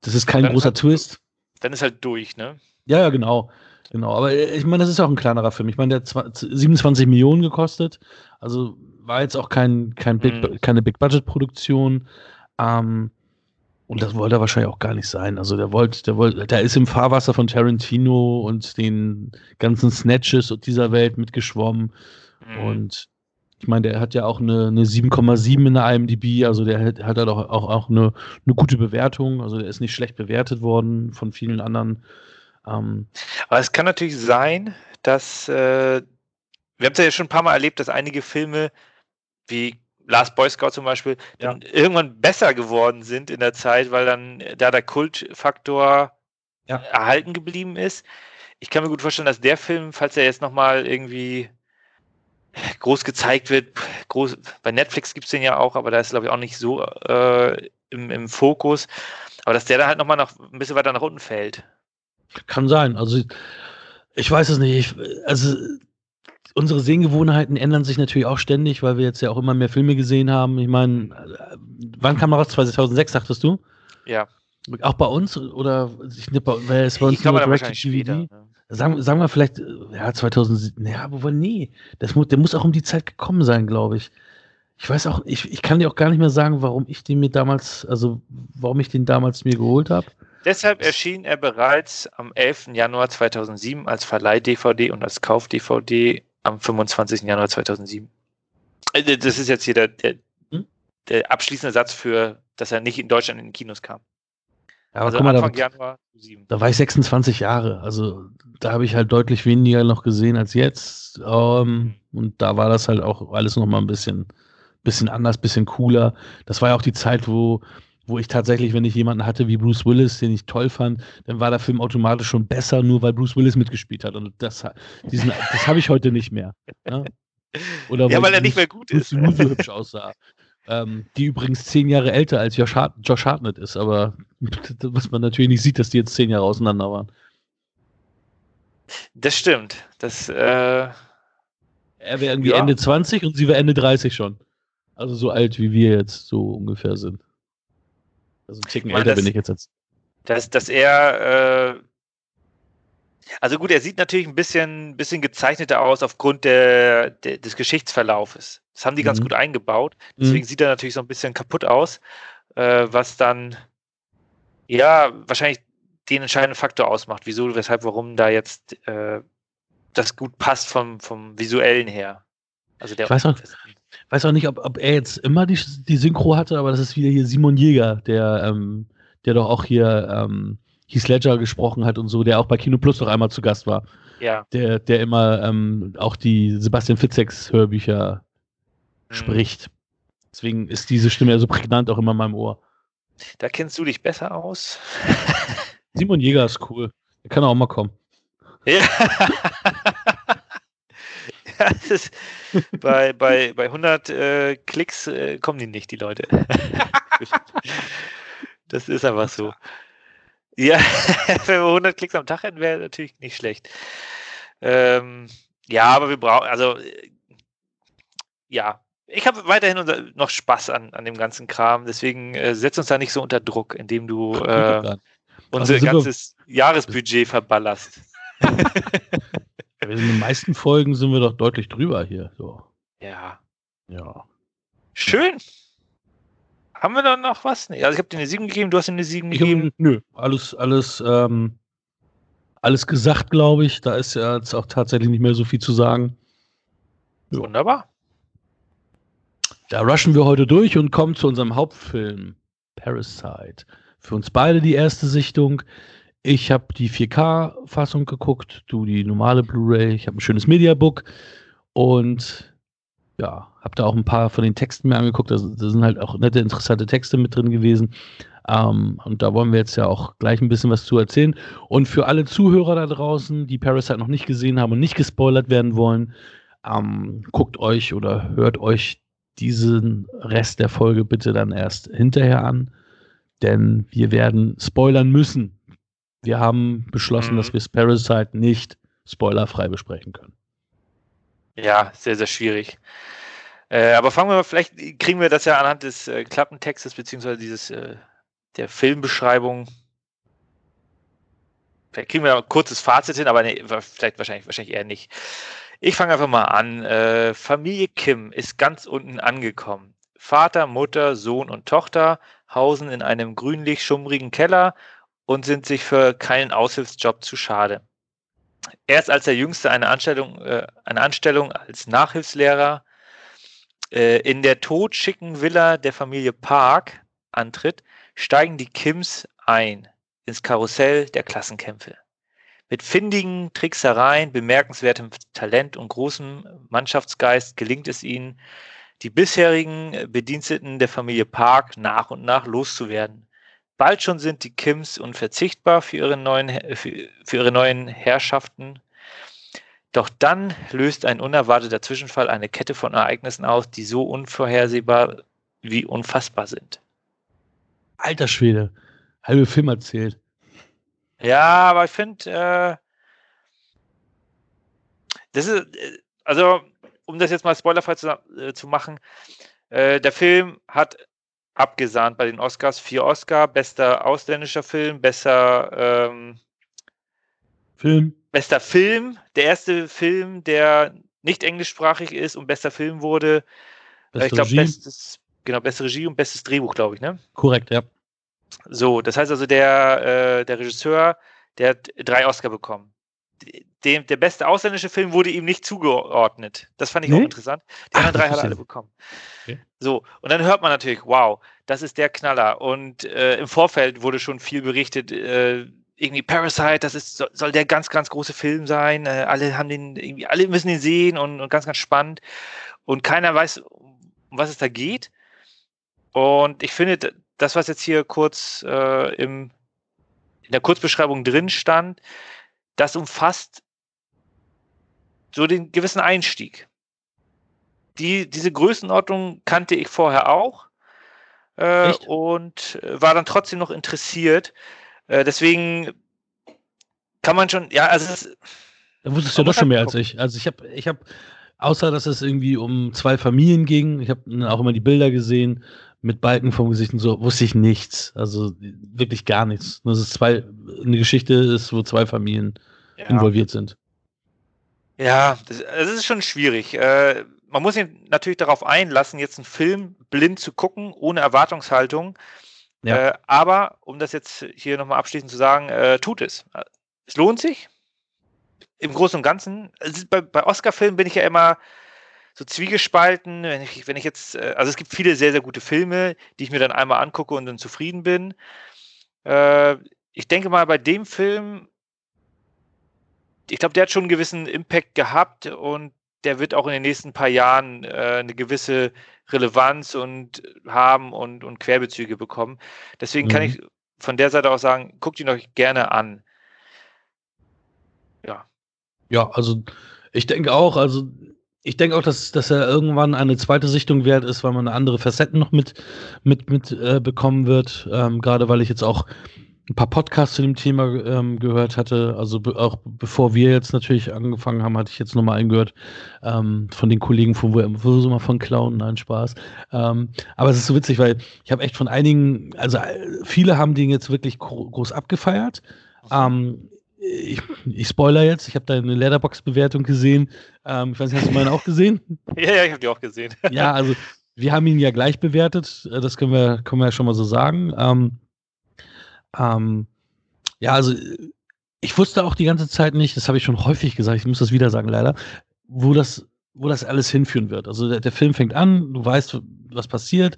das ist kein Dann großer hat- Twist. Dann ist halt durch, ne? Ja, ja, genau. Genau. Aber äh, ich meine, das ist auch ein kleinerer Film. Ich meine, der hat zwa- 27 Millionen gekostet. Also war jetzt auch kein, kein Big, Mhm. keine Big-Budget-Produktion. Ähm, und das wollte er wahrscheinlich auch gar nicht sein. Also der wollte, der wollte, der ist im Fahrwasser von Tarantino und den ganzen Snatches und dieser Welt mitgeschwommen. Mhm. Und ich meine, der hat ja auch eine, eine 7,7 in der IMDb, also der hat, hat halt auch, auch, auch eine, eine gute Bewertung. Also der ist nicht schlecht bewertet worden von vielen anderen. Ähm, Aber es kann natürlich sein, dass äh, wir haben es ja schon ein paar Mal erlebt, dass einige Filme wie Last Boy Scout zum Beispiel Ja. dann irgendwann besser geworden sind in der Zeit, weil dann da der Kultfaktor Ja. erhalten geblieben ist. Ich kann mir gut vorstellen, dass der Film, falls er jetzt nochmal irgendwie groß gezeigt wird, groß, bei Netflix gibt es den ja auch, aber da ist glaube ich auch nicht so äh, im, im Fokus, aber dass der da halt nochmal noch ein bisschen weiter nach unten fällt. Kann sein. Also ich weiß es nicht. Ich, also unsere Sehgewohnheiten ändern sich natürlich auch ständig, weil wir jetzt ja auch immer mehr Filme gesehen haben. Ich meine, äh, wann kam er raus? 2006, sagtest du? Ja. Auch bei uns? Oder ich, bei, weil es bei uns ich glaube, nur später. Ne? Sagen, sagen wir vielleicht, ja, 2007, ja, aber nee, das muss, der muss auch um die Zeit gekommen sein, glaube ich. Ich weiß auch, ich, ich kann dir auch gar nicht mehr sagen, warum ich den mir damals, also warum ich den damals mir geholt habe. Deshalb erschien er bereits am 11. Januar 2007 als Verleih-DVD und als Kauf-DVD am 25. Januar 2007. Äh, Das ist jetzt hier der, der, Hm? der abschließende Satz für, dass er nicht in Deutschland in den Kinos kam. Aber Also guck mal, Anfang da, Januar 2007. da war ich 26 Jahre, also da habe ich halt deutlich weniger noch gesehen als jetzt. Ähm, und da war das halt auch alles noch mal ein bisschen, bisschen anders, bisschen cooler. Das war ja auch die Zeit, wo, wo ich tatsächlich, wenn ich jemanden hatte wie Bruce Willis, den ich toll fand, dann war der Film automatisch schon besser, nur weil Bruce Willis mitgespielt hat. Und das, diesen, das habe ich heute nicht mehr. Ne? Oder Ja, weil er nicht mehr gut Bruce ist. Willis so hübsch aussah. Ähm, die übrigens zehn Jahre älter als Josh, Hart Josh Hartnett ist, aber was man natürlich nicht sieht, dass die jetzt zehn Jahre auseinander waren. Das stimmt. Das, äh, Er wäre irgendwie Ja. Ende 20 und sie wäre Ende 30 schon. Also so alt, wie wir jetzt so ungefähr sind. Also ein Ticken Ich meine, älter das- bin ich jetzt als. dass, dass er, äh, also gut, er sieht natürlich ein bisschen, bisschen gezeichneter aus aufgrund der, der, des Geschichtsverlaufes. Das haben die ganz Mhm. gut eingebaut. Deswegen sieht er natürlich so ein bisschen kaputt aus, äh, was dann, ja, wahrscheinlich den entscheidenden Faktor ausmacht. Wieso, weshalb, warum da jetzt äh, das gut passt vom, vom Visuellen her. Also der Ich weiß auch- weiß auch nicht, ob, ob er jetzt immer die, die Synchro hatte, aber das ist wieder hier Simon Jäger, der, ähm, der doch auch hier ähm, Heath Ledger gesprochen hat und so, der auch bei Kino Plus noch einmal zu Gast war. Ja. Der, der immer ähm, auch die Sebastian Fitzeks Hörbücher Mhm. spricht. Deswegen ist diese Stimme ja so prägnant auch immer in meinem Ohr. Da kennst du dich besser aus. Simon Jäger ist cool. Der kann auch mal kommen. Ja. ja das ist, bei, bei, bei 100 äh, Klicks äh, kommen die nicht, die Leute. das ist einfach so. Ja, wenn wir 100 Klicks am Tag hätten, wäre natürlich nicht schlecht. Ähm, ja, aber wir brauchen, also, äh, ja, ich habe weiterhin unser, noch Spaß an, an dem ganzen Kram, deswegen äh, setz uns da nicht so unter Druck, indem du äh, unser wir- ganzes Jahresbudget verballerst. Ja, wir sind in den meisten Folgen sind wir doch deutlich drüber hier. So. Ja. Ja. Schön. Haben wir dann noch was? Nee, also ich habe dir eine 7 gegeben, du hast dir eine 7 Ich gegeben. hab, nö, alles, alles, ähm, alles gesagt, glaube ich. Da ist ja jetzt auch tatsächlich nicht mehr so viel zu sagen. ja. Wunderbar. Da rushen wir heute durch und kommen zu unserem Hauptfilm Parasite. Für uns beide die erste Sichtung. Ich habe die 4K-Fassung geguckt, du die normale Blu-ray. Ich habe ein schönes Mediabook und ja, habe da auch ein paar von den Texten mir angeguckt. Da, sind halt auch nette, interessante Texte mit drin gewesen. Ähm, und da wollen wir jetzt ja auch gleich ein bisschen was zu erzählen. Und für alle Zuhörer da draußen, die Parasite noch nicht gesehen haben und nicht gespoilert werden wollen, ähm, guckt euch oder hört euch diesen Rest der Folge bitte dann erst hinterher an, denn wir werden spoilern müssen. Wir haben beschlossen, Mhm. dass wir Parasite nicht spoilerfrei besprechen können. Ja, sehr, sehr schwierig. Äh, aber fangen wir mal, vielleicht kriegen wir das ja anhand des äh, Klappentextes, beziehungsweise dieses äh, der Filmbeschreibung. Vielleicht kriegen wir ein kurzes Fazit hin, aber nee, vielleicht wahrscheinlich, wahrscheinlich eher nicht. Ich fange einfach mal an. Äh, Familie Kim ist ganz unten angekommen. Vater, Mutter, Sohn und Tochter hausen in einem grünlich-schummrigen Keller und sind sich für keinen Aushilfsjob zu schade. Erst als der Jüngste eine Anstellung, äh, eine Anstellung als Nachhilfslehrer äh, in der totschicken Villa der Familie Park antritt, steigen die Kims ein ins Karussell der Klassenkämpfe. Mit findigen Tricksereien, bemerkenswertem Talent und großem Mannschaftsgeist gelingt es ihnen, die bisherigen Bediensteten der Familie Park nach und nach loszuwerden. Bald schon sind die Kims unverzichtbar für ihre neuen, für, für ihre neuen Herrschaften. Doch dann löst ein unerwarteter Zwischenfall eine Kette von Ereignissen aus, die so unvorhersehbar wie unfassbar sind. Alter Schwede, halbe Film erzählt. Ja, aber ich finde, äh, das ist, äh, also, um das jetzt mal spoilerfrei zu, äh, zu machen, äh, der Film hat abgesahnt bei den Oscars. Vier Oscar, bester ausländischer Film, besser ähm, Film. Bester Film, der erste Film, der nicht englischsprachig ist und bester Film wurde. Äh, ich glaube, bestes, genau, beste Regie und bestes Drehbuch, glaube ich, ne? Korrekt, ja. So, das heißt also, der, äh, der Regisseur, der hat drei Oscar bekommen. Dem, der beste ausländische Film wurde ihm nicht zugeordnet. Das fand ich nee? auch interessant. Die anderen drei hat er alle bekommen. Okay. So, und dann hört man natürlich, wow, das ist der Knaller. Und äh, im Vorfeld wurde schon viel berichtet, äh, irgendwie Parasite, das ist, soll, soll, der ganz, ganz große Film sein. Äh, alle haben den, irgendwie, alle müssen ihn sehen und, und ganz, ganz spannend. Und keiner weiß, um was es da geht. Und ich finde, das, was jetzt hier kurz äh, im, in der Kurzbeschreibung drin stand, das umfasst so den gewissen Einstieg. Die, diese Größenordnung kannte ich vorher auch äh, und war dann trotzdem noch interessiert. Äh, deswegen kann man schon, ja, also es, Da wusstest du ja doch schon mehr als ich. Also ich habe, ich habe, außer dass es irgendwie um zwei Familien ging, ich habe auch immer die Bilder gesehen mit Balken vom Gesicht und so, wusste ich nichts. Also wirklich gar nichts. Dass es zwei, eine Geschichte ist, wo zwei Familien ja. involviert sind. Ja, das, das ist schon schwierig. Äh, man muss sich natürlich darauf einlassen, jetzt einen Film blind zu gucken, ohne Erwartungshaltung. Ja. Äh, aber, um das jetzt hier nochmal abschließend zu sagen, äh, tut es. Es lohnt sich. Im Großen und Ganzen. Bei, bei Oscar-Filmen bin ich ja immer so zwiegespalten, wenn ich, wenn ich jetzt, äh, also es gibt viele sehr, sehr gute Filme, die ich mir dann einmal angucke und dann zufrieden bin. Äh, ich denke mal, bei dem Film, ich glaube, der hat schon einen gewissen Impact gehabt und der wird auch in den nächsten paar Jahren äh, eine gewisse Relevanz und haben und, und Querbezüge bekommen. Deswegen mhm. kann ich von der Seite aus sagen, guckt ihn euch gerne an. Ja. Ja, also ich denke auch, also ich denke auch, dass, dass er irgendwann eine zweite Sichtung wert ist, weil man andere Facetten noch mit, mit, mit äh, bekommen wird. Ähm, Gerade weil ich jetzt auch ein paar Podcasts zu dem Thema ähm, gehört hatte. Also be auch bevor wir jetzt natürlich angefangen haben, hatte ich jetzt nochmal eingehört ähm, von den Kollegen von wo, so mal von klauen, nein, Spaß. Ähm, aber es ist so witzig, weil ich habe echt von einigen, also äh, viele haben den jetzt wirklich gro groß abgefeiert. Ähm, ich, ich spoiler jetzt, ich habe deine Letterbox-Bewertung gesehen. Ähm, ich weiß nicht, hast du meine auch gesehen? ja, ja, ich habe die auch gesehen. ja, also wir haben ihn ja gleich bewertet, äh, das können wir, können wir ja schon mal so sagen. Ähm, ja, also ich wusste auch die ganze Zeit nicht, das habe ich schon häufig gesagt, ich muss das wieder sagen leider, wo das, wo das alles hinführen wird. Also der, der Film fängt an, du weißt, was passiert,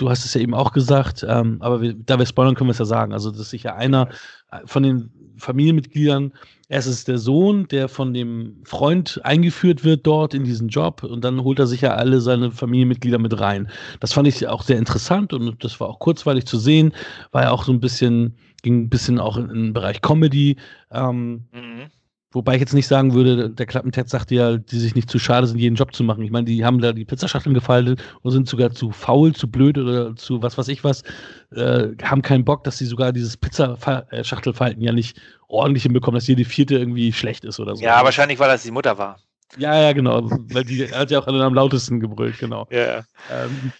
du hast es ja eben auch gesagt, ähm, aber wir, da wir spoilern, können wir es ja sagen. Also, das ist sicher einer äh, von den Familienmitgliedern. Erst ist der Sohn, der von dem Freund eingeführt wird dort in diesen Job und dann holt er sich ja alle seine Familienmitglieder mit rein. Das fand ich auch sehr interessant und das war auch kurzweilig zu sehen, war ja auch so ein bisschen, ging ein bisschen auch in, in den Bereich Comedy. Ähm, mhm. Wobei ich jetzt nicht sagen würde, der Klappentet sagte ja, die sich nicht zu schade sind, jeden Job zu machen. Ich meine, die haben da die Pizzaschachteln gefaltet und sind sogar zu faul, zu blöd oder zu was weiß ich was, äh, haben keinen Bock, dass sie sogar dieses Pizzaschachtelfalten ja nicht ordentlich hinbekommen, dass jede vierte irgendwie schlecht ist oder so. Ja, wahrscheinlich, weil das die Mutter war. Ja, ja, genau. Weil die hat ja auch am lautesten gebrüllt, genau. Ja. Ähm,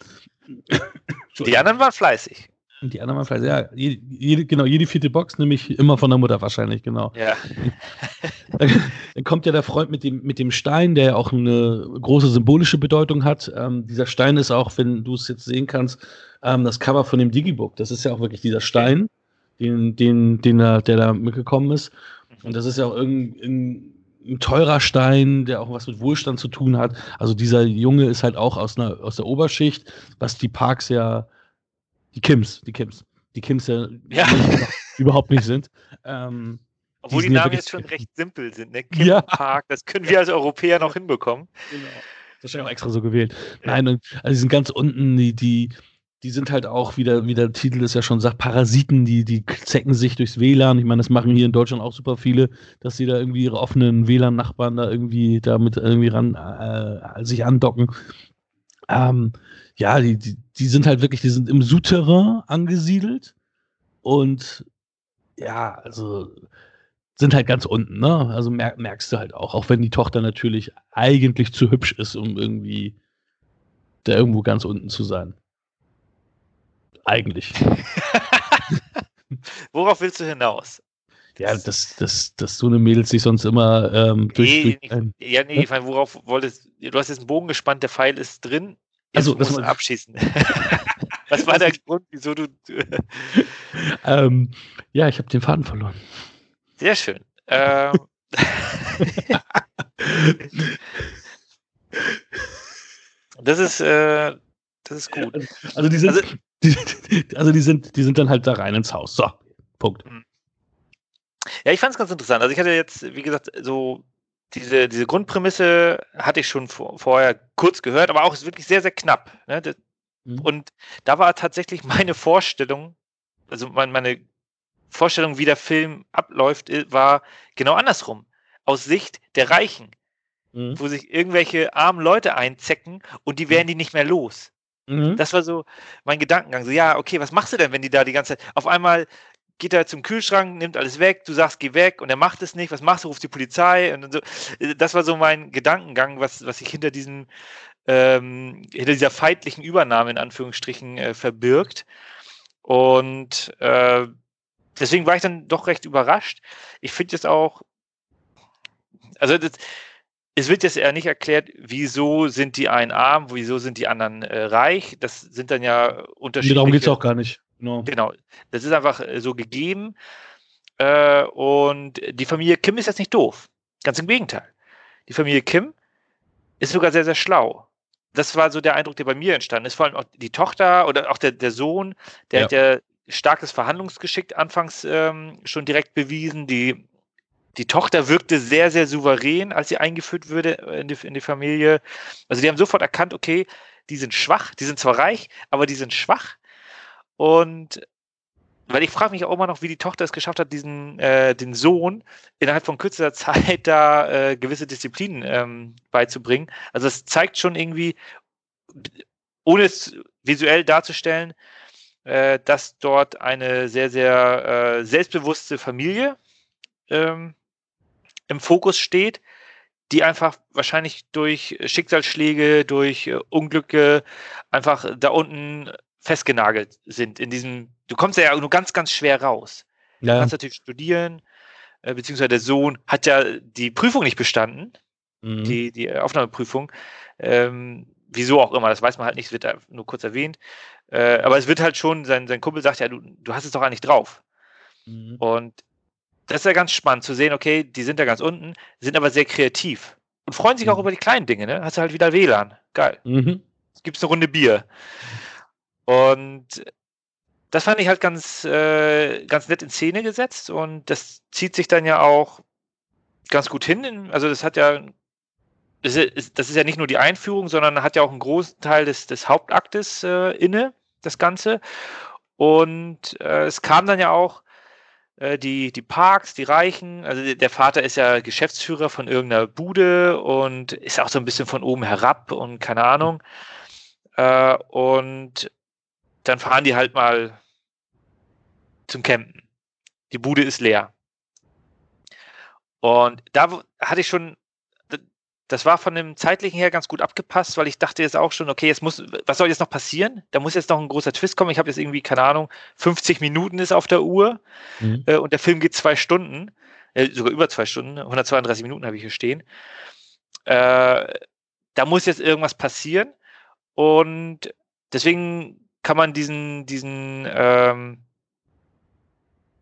die anderen waren fleißig. Und die anderen waren vielleicht, ja, jede, jede, genau, jede vierte Box nämlich immer von der Mutter wahrscheinlich, genau. Ja. Dann, dann kommt ja der Freund mit dem, mit dem Stein, der ja auch eine große symbolische Bedeutung hat. Ähm, dieser Stein ist auch, wenn du es jetzt sehen kannst, ähm, das Cover von dem Digibook. Das ist ja auch wirklich dieser Stein, den, den, den er, der da mitgekommen ist. Und das ist ja auch irgendein ein teurer Stein, der auch was mit Wohlstand zu tun hat. Also dieser Junge ist halt auch aus, einer, aus der Oberschicht, was die Parks ja, die Kims, die Kims, die Kims ja, Ja. überhaupt nicht sind. Ähm, Obwohl die, ja Namen wirklich- jetzt schon recht simpel sind. Ne? Kim Ja. Park, das können wir als Europäer noch hinbekommen. Genau. Wahrscheinlich auch extra so gewählt. Nein, und, also die sind ganz unten, die, die, die sind halt auch, wie der, wie der Titel es ja schon sagt, Parasiten, die, die zecken sich durchs WLAN. Ich meine, das machen hier in Deutschland auch super viele, dass sie da irgendwie ihre offenen WLAN-Nachbarn da irgendwie damit irgendwie ran äh, sich andocken. Ähm, ja, die, die, die sind halt wirklich, die sind im Souterrain angesiedelt und ja, also sind halt ganz unten, ne? Also mer merkst du halt auch, auch wenn die Tochter natürlich eigentlich zu hübsch ist, um irgendwie da irgendwo ganz unten zu sein. Eigentlich. Worauf willst du hinaus? Ja, dass, dass, dass so eine Mädels sich sonst immer ähm, durch, Nee, durch ein, Ja, nee, ich meine, worauf wolltest du? hast jetzt einen Bogen gespannt, der Pfeil ist drin. Jetzt Also, musst das du war- abschießen. Was war der Grund, wieso du. ähm, ja, ich habe den Faden verloren. Sehr schön. Ähm, das ist, äh, das ist gut. Also die sind, Also- die, also die sind, die sind dann halt da rein ins Haus. So, Punkt. Ja, ich fand es ganz interessant. Also ich hatte jetzt, wie gesagt, so diese, diese Grundprämisse hatte ich schon vor, vorher kurz gehört, aber auch ist wirklich sehr, sehr knapp. Ne? Das, Mhm. und da war tatsächlich meine Vorstellung, also mein, meine Vorstellung, wie der Film abläuft, war genau andersrum. Aus Sicht der Reichen, Mhm. wo sich irgendwelche armen Leute einzecken und die werden die nicht mehr los. Mhm. Das war so mein Gedankengang. So, ja, okay, was machst du denn, wenn die da die ganze Zeit. Auf einmal geht er zum Kühlschrank, nimmt alles weg, du sagst, geh weg und er macht es nicht. Was machst du? Rufst die Polizei und so. Das war so mein Gedankengang, was, was sich hinter diesem, ähm, hinter dieser feindlichen Übernahme in Anführungsstrichen äh, verbirgt. Und äh, deswegen war ich dann doch recht überrascht. Ich finde jetzt auch, also das, es wird jetzt eher nicht erklärt, wieso sind die einen arm, wieso sind die anderen äh, reich. Das sind dann ja Nee, unterschiedliche. darum geht es auch gar nicht. Genau. Genau. Das ist einfach äh, so gegeben. Äh, und die Familie Kim ist jetzt nicht doof. Ganz im Gegenteil. Die Familie Kim ist sogar sehr, sehr schlau. Das war so der Eindruck, der bei mir entstanden ist. Vor allem auch die Tochter oder auch der, der Sohn, der Ja. hat ja starkes Verhandlungsgeschick anfangs ähm, schon direkt bewiesen. Die, die Tochter wirkte sehr, sehr souverän, als sie eingeführt wurde in die, in die Familie. Also die haben sofort erkannt, okay, die sind schwach, die sind zwar reich, aber die sind schwach. Und weil ich frage mich auch immer noch, wie die Tochter es geschafft hat, diesen äh, den Sohn innerhalb von kürzester Zeit da äh, gewisse Disziplinen ähm, beizubringen. Also es zeigt schon irgendwie, ohne es visuell darzustellen, äh, dass dort eine sehr, sehr äh, selbstbewusste Familie ähm, im Fokus steht, die einfach wahrscheinlich durch Schicksalsschläge, durch äh, Unglücke einfach da unten festgenagelt sind. In diesem, du kommst ja nur ganz, ganz schwer raus. Du Ja. kannst natürlich studieren, äh, beziehungsweise der Sohn hat ja die Prüfung nicht bestanden, Mhm. die, die Aufnahmeprüfung. Ähm, wieso auch immer, das weiß man halt nicht, es wird da nur kurz erwähnt. Äh, aber es wird halt schon, sein, sein Kumpel sagt ja, du, du hast es doch eigentlich drauf. Mhm. Und das ist ja ganz spannend zu sehen, okay, die sind da ganz unten, sind aber sehr kreativ und freuen sich auch Mhm. über die kleinen Dinge, ne? Hast du halt wieder WLAN. Geil. Mhm. Es eine Runde Bier. Und das fand ich halt ganz, äh, ganz nett in Szene gesetzt und das zieht sich dann ja auch ganz gut hin. In, also das hat ja, das ist, das ist ja nicht nur die Einführung, sondern hat ja auch einen großen Teil des, des Hauptaktes äh, inne, das Ganze. Und äh, es kam dann ja auch äh, die, die Parks, die Reichen, also der- der Vater ist ja Geschäftsführer von irgendeiner Bude und ist auch so ein bisschen von oben herab und keine Ahnung. Äh, und dann fahren die halt mal zum Campen. Die Bude ist leer. Und da hatte ich schon, da, das war von dem zeitlichen her ganz gut abgepasst, weil ich dachte jetzt auch schon, okay, jetzt muss, was soll jetzt noch passieren? Da muss jetzt noch ein großer Twist kommen. Ich habe jetzt irgendwie, keine Ahnung, 50 Minuten ist auf der Uhr mhm. äh, und der Film geht zwei Stunden, äh, sogar über zwei Stunden, 132 Minuten habe ich hier stehen. Äh, da muss jetzt irgendwas passieren und deswegen kann man diesen, diesen, ähm,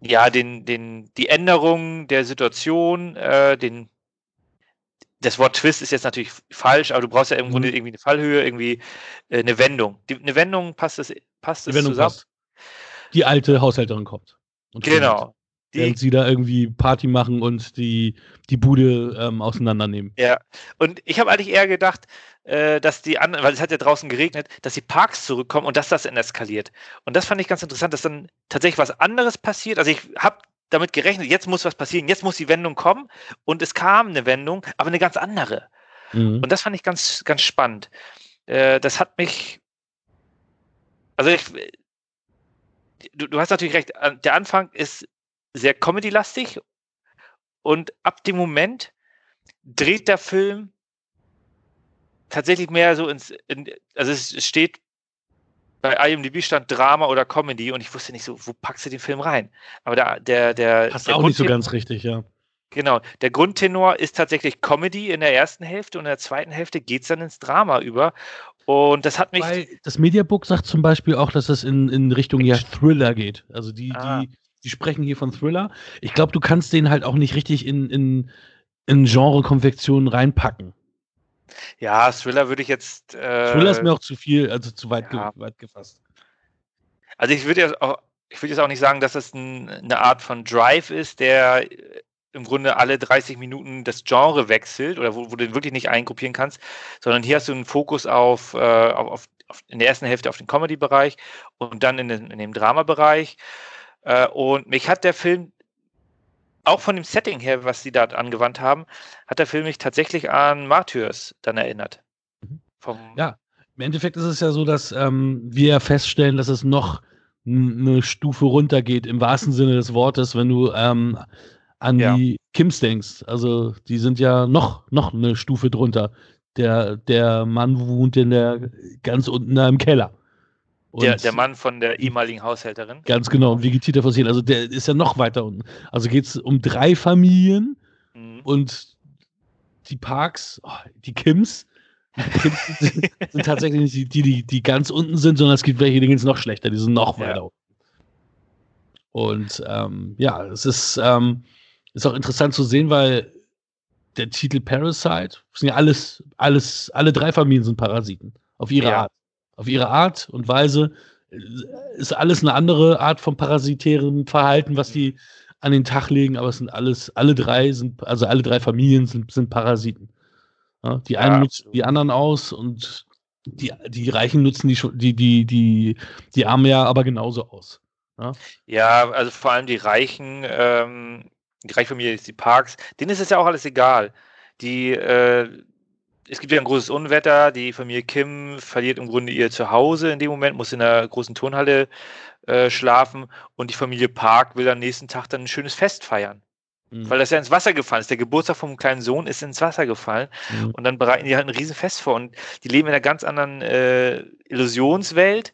ja, den, den, die Änderung der Situation, äh, den, das Wort Twist ist jetzt natürlich falsch, aber du brauchst ja im Grunde mhm. irgendwie eine Fallhöhe, irgendwie äh, eine Wendung. Die, eine Wendung passt es, passt es zusammen. Passt. Die alte Haushälterin kommt. genau. Während sie da irgendwie Party machen und die, die Bude ähm, auseinandernehmen. Ja, und ich habe eigentlich eher gedacht, äh, dass die anderen, weil es hat ja draußen geregnet, dass die Parks zurückkommen und dass das dann eskaliert. Und das fand ich ganz interessant, dass dann tatsächlich was anderes passiert. Also ich habe damit gerechnet, jetzt muss was passieren, jetzt muss die Wendung kommen und es kam eine Wendung, aber eine ganz andere. Mhm. Und das fand ich ganz, ganz spannend. Äh, das hat mich, also ich, du, du hast natürlich recht, der Anfang ist sehr comedy-lastig und ab dem Moment dreht der Film tatsächlich mehr so ins, in, also es steht bei IMDb stand Drama oder Comedy und ich wusste nicht so, wo packst du den Film rein? Aber der, der, der. Passt der auch nicht so ganz richtig, ja. Genau. Der Grundtenor ist tatsächlich Comedy in der ersten Hälfte und in der zweiten Hälfte geht es dann ins Drama über. Und das hat mich. Weil das Mediabook sagt zum Beispiel auch, dass es in, in Richtung ja Thriller geht. Also die, ah. die, die sprechen hier von Thriller. Ich glaube, du kannst den halt auch nicht richtig in, in, in Genre-Konfektionen reinpacken. Ja, Thriller würde ich jetzt. Äh, Thriller ist mir auch zu viel, also zu weit, ja. ge weit gefasst. Also ich würde jetzt auch, ich würde jetzt auch nicht sagen, dass es ein, eine Art von Drive ist, der im Grunde alle 30 Minuten das Genre wechselt oder wo, wo du den wirklich nicht eingruppieren kannst, sondern hier hast du einen Fokus auf, äh, auf, auf in der ersten Hälfte auf den Comedy-Bereich und dann in, den, in dem Drama-Bereich. Äh, und mich hat der Film auch von dem Setting her, was sie da angewandt haben, hat der Film mich tatsächlich an Martyrs dann erinnert. Mhm. Vom ja, im Endeffekt ist es ja so, dass ähm, wir feststellen, dass es noch eine Stufe runtergeht, im wahrsten Sinne des Wortes, wenn du ähm, an ja. die Kims denkst. Also die sind ja noch, noch eine Stufe drunter. Der, der Mann wohnt in der ganz unten da im Keller. Der, der, Mann von der ehemaligen Haushälterin. Ganz genau, und vegetiert er fossil. Also der ist ja noch weiter unten. Also geht es um drei Familien mhm. und die Parks, oh, die Kims, die Kims sind, sind, tatsächlich nicht die, die, die ganz unten sind, sondern es gibt welche, die gehen es noch schlechter, die sind noch weiter unten. Und ähm, ja, es ist, ähm, ist auch interessant zu sehen, weil der Titel Parasite sind ja alles, alles, alle drei Familien sind Parasiten. Auf ihre ja. Art auf ihre Art und Weise ist alles eine andere Art von parasitären Verhalten, was die an den Tag legen, aber es sind alles, alle drei sind, also alle drei Familien sind, sind Parasiten. Ja, die einen ja, nutzen die anderen aus und die, die Reichen nutzen die, die, die, die, die Armen ja aber genauso aus. Ja, ja also vor allem die Reichen, ähm, die Reichfamilie ist die Parks, denen ist es ja auch alles egal. Die, äh, es gibt ja ein großes Unwetter. Die Familie Kim verliert im Grunde ihr Zuhause in dem Moment, muss in einer großen Turnhalle äh, schlafen und die Familie Park will am nächsten Tag dann ein schönes Fest feiern. Mhm. Weil das ja ins Wasser gefallen ist. Der Geburtstag vom kleinen Sohn ist ins Wasser gefallen. Mhm. Und dann bereiten die halt ein Riesenfest vor. Und die leben in einer ganz anderen äh, Illusionswelt.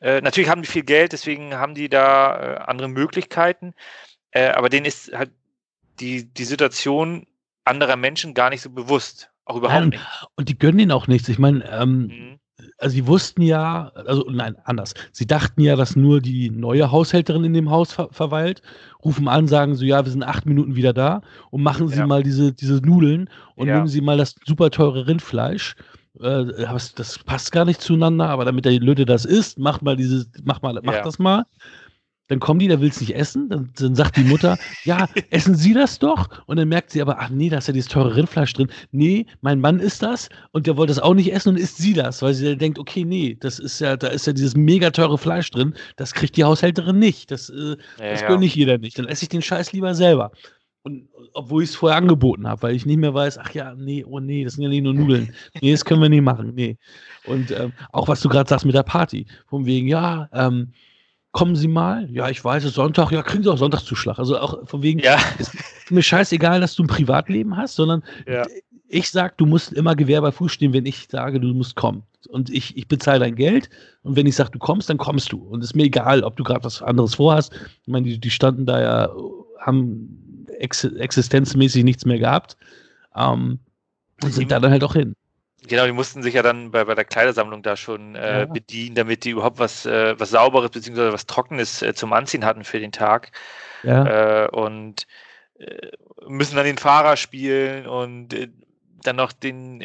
Äh, natürlich haben die viel Geld, deswegen haben die da äh, andere Möglichkeiten. Äh, aber denen ist halt die, die Situation anderer Menschen gar nicht so bewusst. Auch überhaupt nicht. Und die gönnen ihnen auch nichts. Ich meine, ähm, mhm. also sie wussten ja, also nein, anders. Sie dachten ja, dass nur die neue Haushälterin in dem Haus ver verweilt, rufen an, sagen so, ja, wir sind acht Minuten wieder da und machen Sie ja. mal diese, diese Nudeln und ja. nehmen Sie mal das super teure Rindfleisch. Äh, das passt gar nicht zueinander, aber damit der Lütte das isst, macht mal dieses, mach mal, mach ja. das mal. Dann kommen die, der will es nicht essen. Dann, dann, sagt die Mutter, ja, essen Sie das doch. Und dann merkt sie aber, ach nee, da ist ja dieses teure Rindfleisch drin. Nee, mein Mann isst das und der wollte das auch nicht essen und isst sie das, weil sie dann denkt, okay, nee, das ist ja, da ist ja dieses mega teure Fleisch drin. Das kriegt die Haushälterin nicht. Das, äh, ja, das gönnt nicht jeder nicht. Dann esse ich den Scheiß lieber selber. Und obwohl ich es vorher angeboten habe, weil ich nicht mehr weiß, ach ja, nee, oh nee, das sind ja nicht nur Nudeln. Nee, das können wir nicht machen. Nee. Und ähm, auch was du gerade sagst mit der Party. Von wegen, ja, ähm, kommen Sie mal. Ja, ich weiß es, Sonntag, ja, kriegen Sie auch Sonntagszuschlag. Also auch von wegen, ja. ist mir scheißegal, dass du ein Privatleben hast, sondern ja. Ich sag, du musst immer Gewehr bei Fuß stehen, wenn ich sage, du musst kommen. Und ich, ich bezahle dein Geld. Und wenn ich sage, du kommst, dann kommst du. Und es ist mir egal, ob du gerade was anderes vorhast. Ich meine, die, die standen da ja, haben ex existenzmäßig nichts mehr gehabt. Ähm, und sind da dann halt auch hin. Genau, die mussten sich ja dann bei, bei der Kleidersammlung da schon äh, ja. bedienen, damit die überhaupt was, äh, was Sauberes bzw. was Trockenes äh, zum Anziehen hatten für den Tag. Ja. Äh, und äh, müssen dann den Fahrer spielen und äh, dann noch den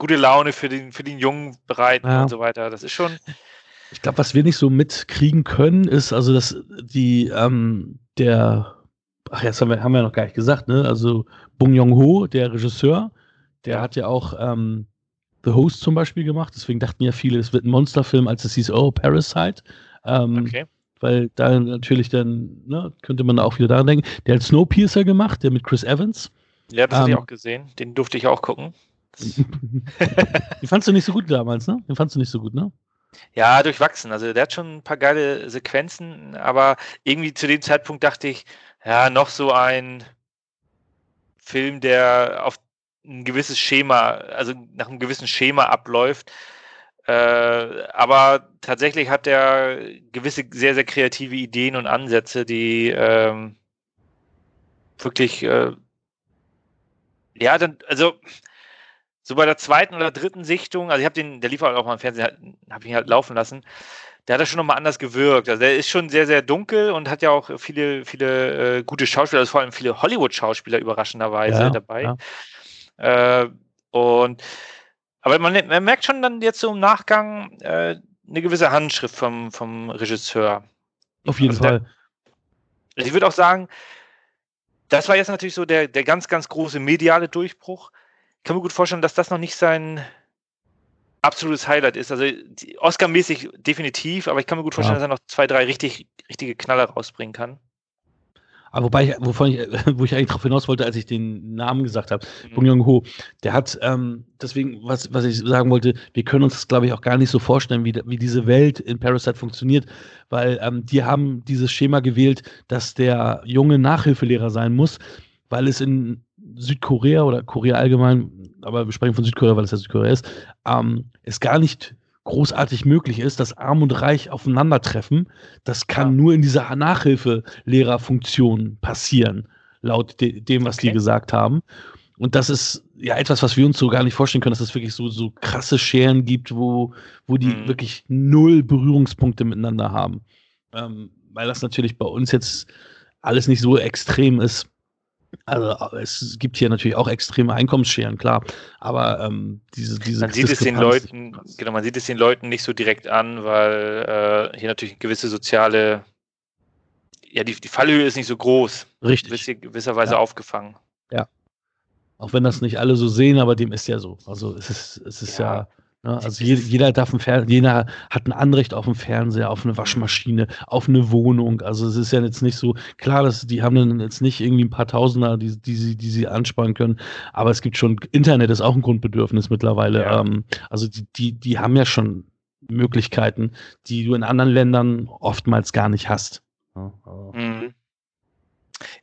gute Laune für den, für den Jungen bereiten ja. und so weiter. Das ist schon. Ich glaube, was wir nicht so mitkriegen können, ist also, dass die, ähm, der, ach, jetzt haben wir, haben wir noch gar nicht gesagt, ne? Also Bong Joon-ho, der Regisseur, der hat ja auch ähm, The Host zum Beispiel gemacht. Deswegen dachten ja viele, es wird ein Monsterfilm, als es hieß, oh, Parasite. Ähm, okay. Weil da natürlich dann, ne, könnte man auch wieder daran denken. Der hat Snowpiercer gemacht, der mit Chris Evans. Ja, das ähm, habe ich auch gesehen. Den durfte ich auch gucken. Den fandst du nicht so gut damals, ne? Den fandst du nicht so gut, ne? Ja, durchwachsen. Also der hat schon ein paar geile Sequenzen, aber irgendwie zu dem Zeitpunkt dachte ich, ja, noch so ein Film, der auf ein gewisses Schema, also nach einem gewissen Schema abläuft. Äh, aber tatsächlich hat er gewisse sehr, sehr kreative Ideen und Ansätze, die ähm, wirklich, äh, ja, dann, also so bei der zweiten oder dritten Sichtung, also ich habe den, der lief halt auch mal im Fernsehen, habe ich ihn halt laufen lassen, der hat das schon nochmal anders gewirkt. Also der ist schon sehr, sehr dunkel und hat ja auch viele, viele äh, gute Schauspieler, also vor allem viele Hollywood-Schauspieler überraschenderweise ja, dabei. Ja. Äh, und aber man, man, merkt schon dann jetzt so im Nachgang äh, eine gewisse Handschrift vom, vom Regisseur. Auf jeden also Fall. Der, ich würde auch sagen, das war jetzt natürlich so der, der ganz, ganz große mediale Durchbruch. Ich kann mir gut vorstellen, dass das noch nicht sein absolutes Highlight ist. Also Oscar-mäßig definitiv, aber ich kann mir gut vorstellen, ja. dass er noch zwei, drei richtig, richtige Knaller rausbringen kann. Aber wobei ich, wovon ich, wo ich eigentlich darauf hinaus wollte, als ich den Namen gesagt habe, mhm. Bong Joon-ho, der hat, ähm, deswegen, was, was ich sagen wollte, wir können uns das, glaube ich, auch gar nicht so vorstellen, wie, wie diese Welt in Parasite funktioniert, weil ähm, die haben dieses Schema gewählt, dass der junge Nachhilfelehrer sein muss, weil es in Südkorea oder Korea allgemein, aber wir sprechen von Südkorea, weil es ja Südkorea ist, ähm, es gar nicht großartig möglich ist, dass Arm und Reich aufeinandertreffen. Das kann ja. nur in dieser Nachhilfelehrerfunktion passieren, laut de dem, was okay. die gesagt haben. Und das ist ja etwas, was wir uns so gar nicht vorstellen können, dass es wirklich so, so krasse Scheren gibt, wo, wo die mhm. wirklich null Berührungspunkte miteinander haben. Ähm, weil das natürlich bei uns jetzt alles nicht so extrem ist. Also es gibt hier natürlich auch extreme Einkommensscheren, klar. Aber ähm, diese, diese man sieht es den Leuten, genau, man sieht es den Leuten nicht so direkt an, weil äh, hier natürlich eine gewisse soziale, ja, die, die Fallhöhe ist nicht so groß. Richtig. Wirst hier gewisserweise ja. aufgefangen. Ja. Auch wenn das nicht alle so sehen, aber dem ist ja so. Also es ist, es ist ja, ja? Also jeder, jeder darf ein Fernseher, jeder hat ein Anrecht auf einen Fernseher, auf eine Waschmaschine, auf eine Wohnung. Also es ist ja jetzt nicht so, klar, dass die haben dann jetzt nicht irgendwie ein paar Tausender, die, die, sie, die sie ansparen können, aber es gibt schon, Internet ist auch ein Grundbedürfnis mittlerweile. Ja. Ähm, also die, die, die haben ja schon Möglichkeiten, die du in anderen Ländern oftmals gar nicht hast. Ja, mhm.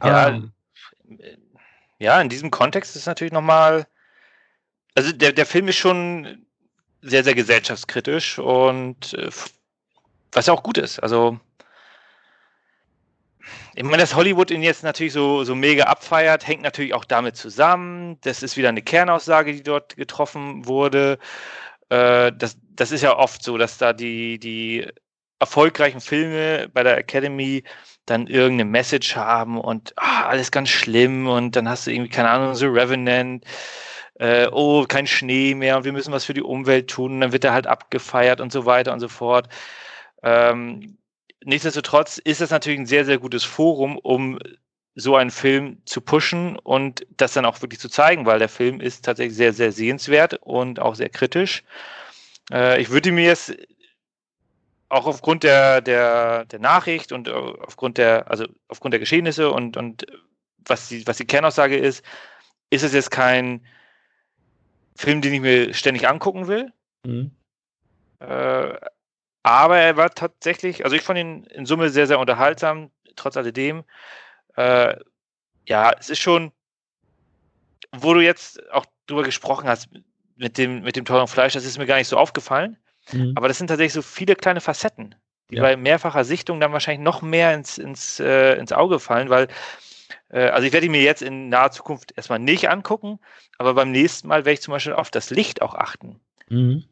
ja, ähm, ja, in diesem Kontext ist es natürlich nochmal, also der, der Film ist schon sehr, sehr gesellschaftskritisch und äh, was ja auch gut ist. Also, ich meine, dass Hollywood ihn jetzt natürlich so, so mega abfeiert, hängt natürlich auch damit zusammen. Das ist wieder eine Kernaussage, die dort getroffen wurde. Äh, das, das ist ja oft so, dass da die, die erfolgreichen Filme bei der Academy dann irgendeine Message haben und ah, alles ganz schlimm und dann hast du irgendwie, keine Ahnung, so Revenant äh, oh, kein Schnee mehr und wir müssen was für die Umwelt tun, und dann wird er halt abgefeiert und so weiter und so fort. Ähm, nichtsdestotrotz ist das natürlich ein sehr, sehr gutes Forum, um so einen Film zu pushen und das dann auch wirklich zu zeigen, weil der Film ist tatsächlich sehr, sehr sehenswert und auch sehr kritisch. Äh, ich würde mir jetzt auch aufgrund der, der, der Nachricht und aufgrund der, also aufgrund der Geschehnisse und, und was die, was die Kernaussage ist, ist es jetzt kein Film, den ich mir ständig angucken will. Mhm. Äh, aber er war tatsächlich, also ich fand ihn in Summe sehr, sehr unterhaltsam, trotz alledem. Äh, ja, es ist schon, wo du jetzt auch drüber gesprochen hast, mit dem, mit dem teuren Fleisch, das ist mir gar nicht so aufgefallen. Mhm. Aber das sind tatsächlich so viele kleine Facetten, die ja. bei mehrfacher Sichtung dann wahrscheinlich noch mehr ins, ins, äh, ins Auge fallen, weil, also ich werde ihn mir jetzt in naher Zukunft erstmal nicht angucken, aber beim nächsten Mal werde ich zum Beispiel auf das Licht auch achten. Mhm.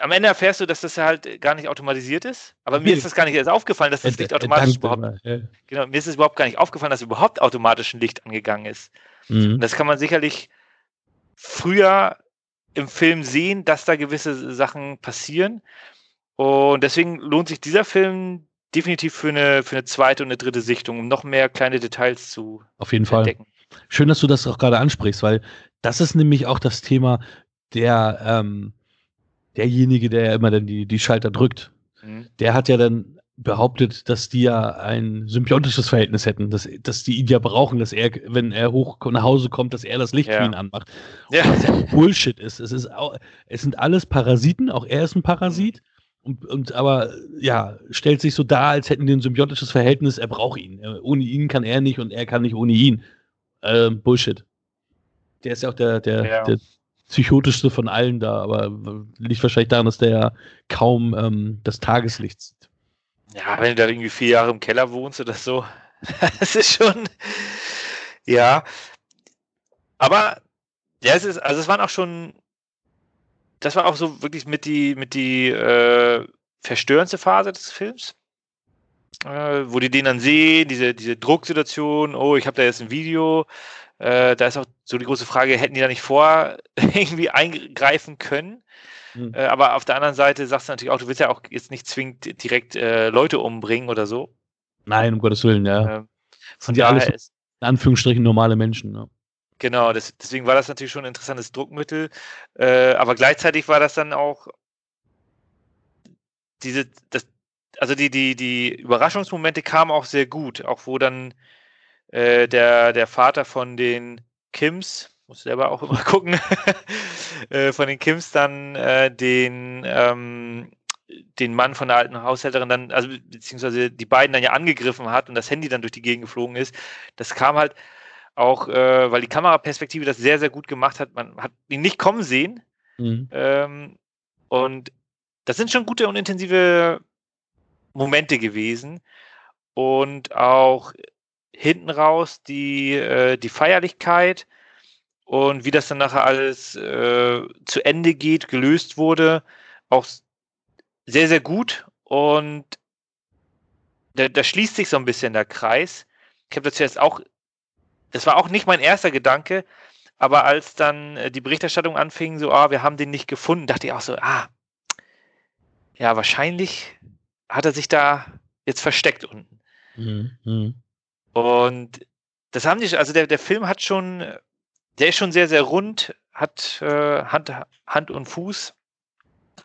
Am Ende erfährst du, dass das halt gar nicht automatisiert ist, aber mir ist das gar nicht erst aufgefallen, dass das Licht automatisch überhaupt. Ja. Genau, mir ist es überhaupt gar nicht aufgefallen, dass überhaupt automatisch ein Licht angegangen ist. Mhm. Und das kann man sicherlich früher im Film sehen, dass da gewisse Sachen passieren. Und deswegen lohnt sich dieser Film definitiv für eine, für eine zweite und eine dritte Sichtung, um noch mehr kleine Details zu Auf jeden entdecken. Fall. Schön, dass du das auch gerade ansprichst, weil das ist nämlich auch das Thema, der ähm, derjenige, der ja immer dann die, die Schalter drückt, mhm. der hat ja dann behauptet, dass die ja ein symbiotisches Verhältnis hätten, dass, dass die ihn ja brauchen, dass er, wenn er hoch nach Hause kommt, dass er das Licht ja. für ihn anmacht. Ja. Was ja Bullshit ist. Es, ist auch, es sind alles Parasiten, auch er ist ein Parasit. Und, und aber ja, stellt sich so dar, als hätten die ein symbiotisches Verhältnis, er braucht ihn. Ohne ihn kann er nicht und er kann nicht ohne ihn. Ähm, Bullshit. Der ist ja auch der, der, ja. der psychotischste von allen da, aber liegt wahrscheinlich daran, dass der ja kaum ähm, das Tageslicht sieht. Ja, wenn du da irgendwie vier Jahre im Keller wohnst oder so, das ist schon, ja. Aber, ja, es ist, also es waren auch schon, das war auch so wirklich mit die, mit die äh, verstörendste Phase des Films. Äh, wo die den dann sehen, diese, diese Drucksituation, oh, ich habe da jetzt ein Video, äh, da ist auch so die große Frage, hätten die da nicht vor irgendwie eingreifen können? Mhm. Äh, aber auf der anderen Seite sagst du natürlich auch, du willst ja auch jetzt nicht zwingend direkt äh, Leute umbringen oder so. Nein, um Gottes Willen, ja. Ähm, sind ja alles in Anführungsstrichen normale Menschen. Ja. Genau, das, deswegen war das natürlich schon ein interessantes Druckmittel. Äh, aber gleichzeitig war das dann auch diese, das, also die, die, die Überraschungsmomente kamen auch sehr gut, auch wo dann äh, der, der Vater von den Kims, muss selber auch immer gucken, äh, von den Kims dann äh, den, ähm, den Mann von der alten Haushälterin dann, also beziehungsweise die beiden dann ja angegriffen hat und das Handy dann durch die Gegend geflogen ist. Das kam halt auch, äh, weil die Kameraperspektive das sehr, sehr gut gemacht hat. Man hat ihn nicht kommen sehen. Mhm. Ähm, und das sind schon gute und intensive Momente gewesen. Und auch hinten raus die, äh, die Feierlichkeit und wie das dann nachher alles äh, zu Ende geht, gelöst wurde, auch sehr, sehr gut. Und da, da schließt sich so ein bisschen der Kreis. Ich habe dazu jetzt auch, das war auch nicht mein erster Gedanke, aber als dann äh, die Berichterstattung anfing, so, ah, wir haben den nicht gefunden, dachte ich auch so, ah, ja, wahrscheinlich hat er sich da jetzt versteckt unten. Mhm. mhm. Und das haben die, also der, der Film hat schon, der ist schon sehr, sehr rund, hat äh, Hand, Hand und Fuß.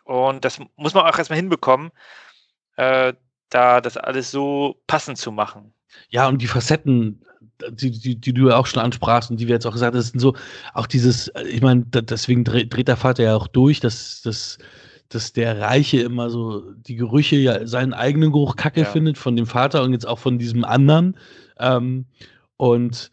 Und das muss man auch erstmal hinbekommen, äh, da das alles so passend zu machen. Ja, und die Facetten, die, die, die du ja auch schon ansprachst und die wir jetzt auch gesagt haben, das sind so, auch dieses, ich meine, deswegen dreht, dreht der Vater ja auch durch, dass, dass, dass der Reiche immer so die Gerüche ja seinen eigenen Geruch kacke ja. findet von dem Vater und jetzt auch von diesem anderen. Ähm, und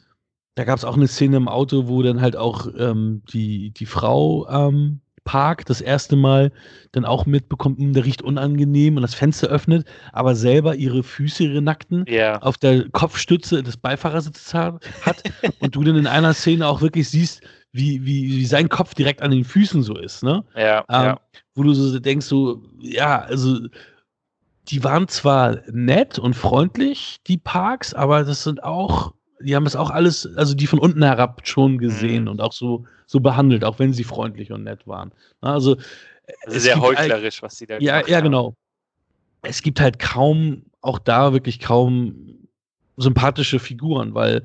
da gab es auch eine Szene im Auto, wo dann halt auch ähm, die, die Frau ähm, Park das erste Mal dann auch mitbekommt, hm, der riecht unangenehm und das Fenster öffnet, aber selber ihre Füße, ihre nackten, yeah. auf der Kopfstütze des Beifahrersitzes hat und du dann in einer Szene auch wirklich siehst, wie, wie, wie sein Kopf direkt an den Füßen so ist, ne? Ja, ähm, ja. Wo du so denkst, so, ja, also die waren zwar nett und freundlich, die Parks, aber das sind auch, die haben das auch alles, also die von unten herab schon gesehen mhm. und auch so, so behandelt, auch wenn sie freundlich und nett waren. Also, also sehr halt heuchlerisch, halt, was sie da Ja, ja, genau. Es gibt halt kaum, auch da wirklich kaum sympathische Figuren, weil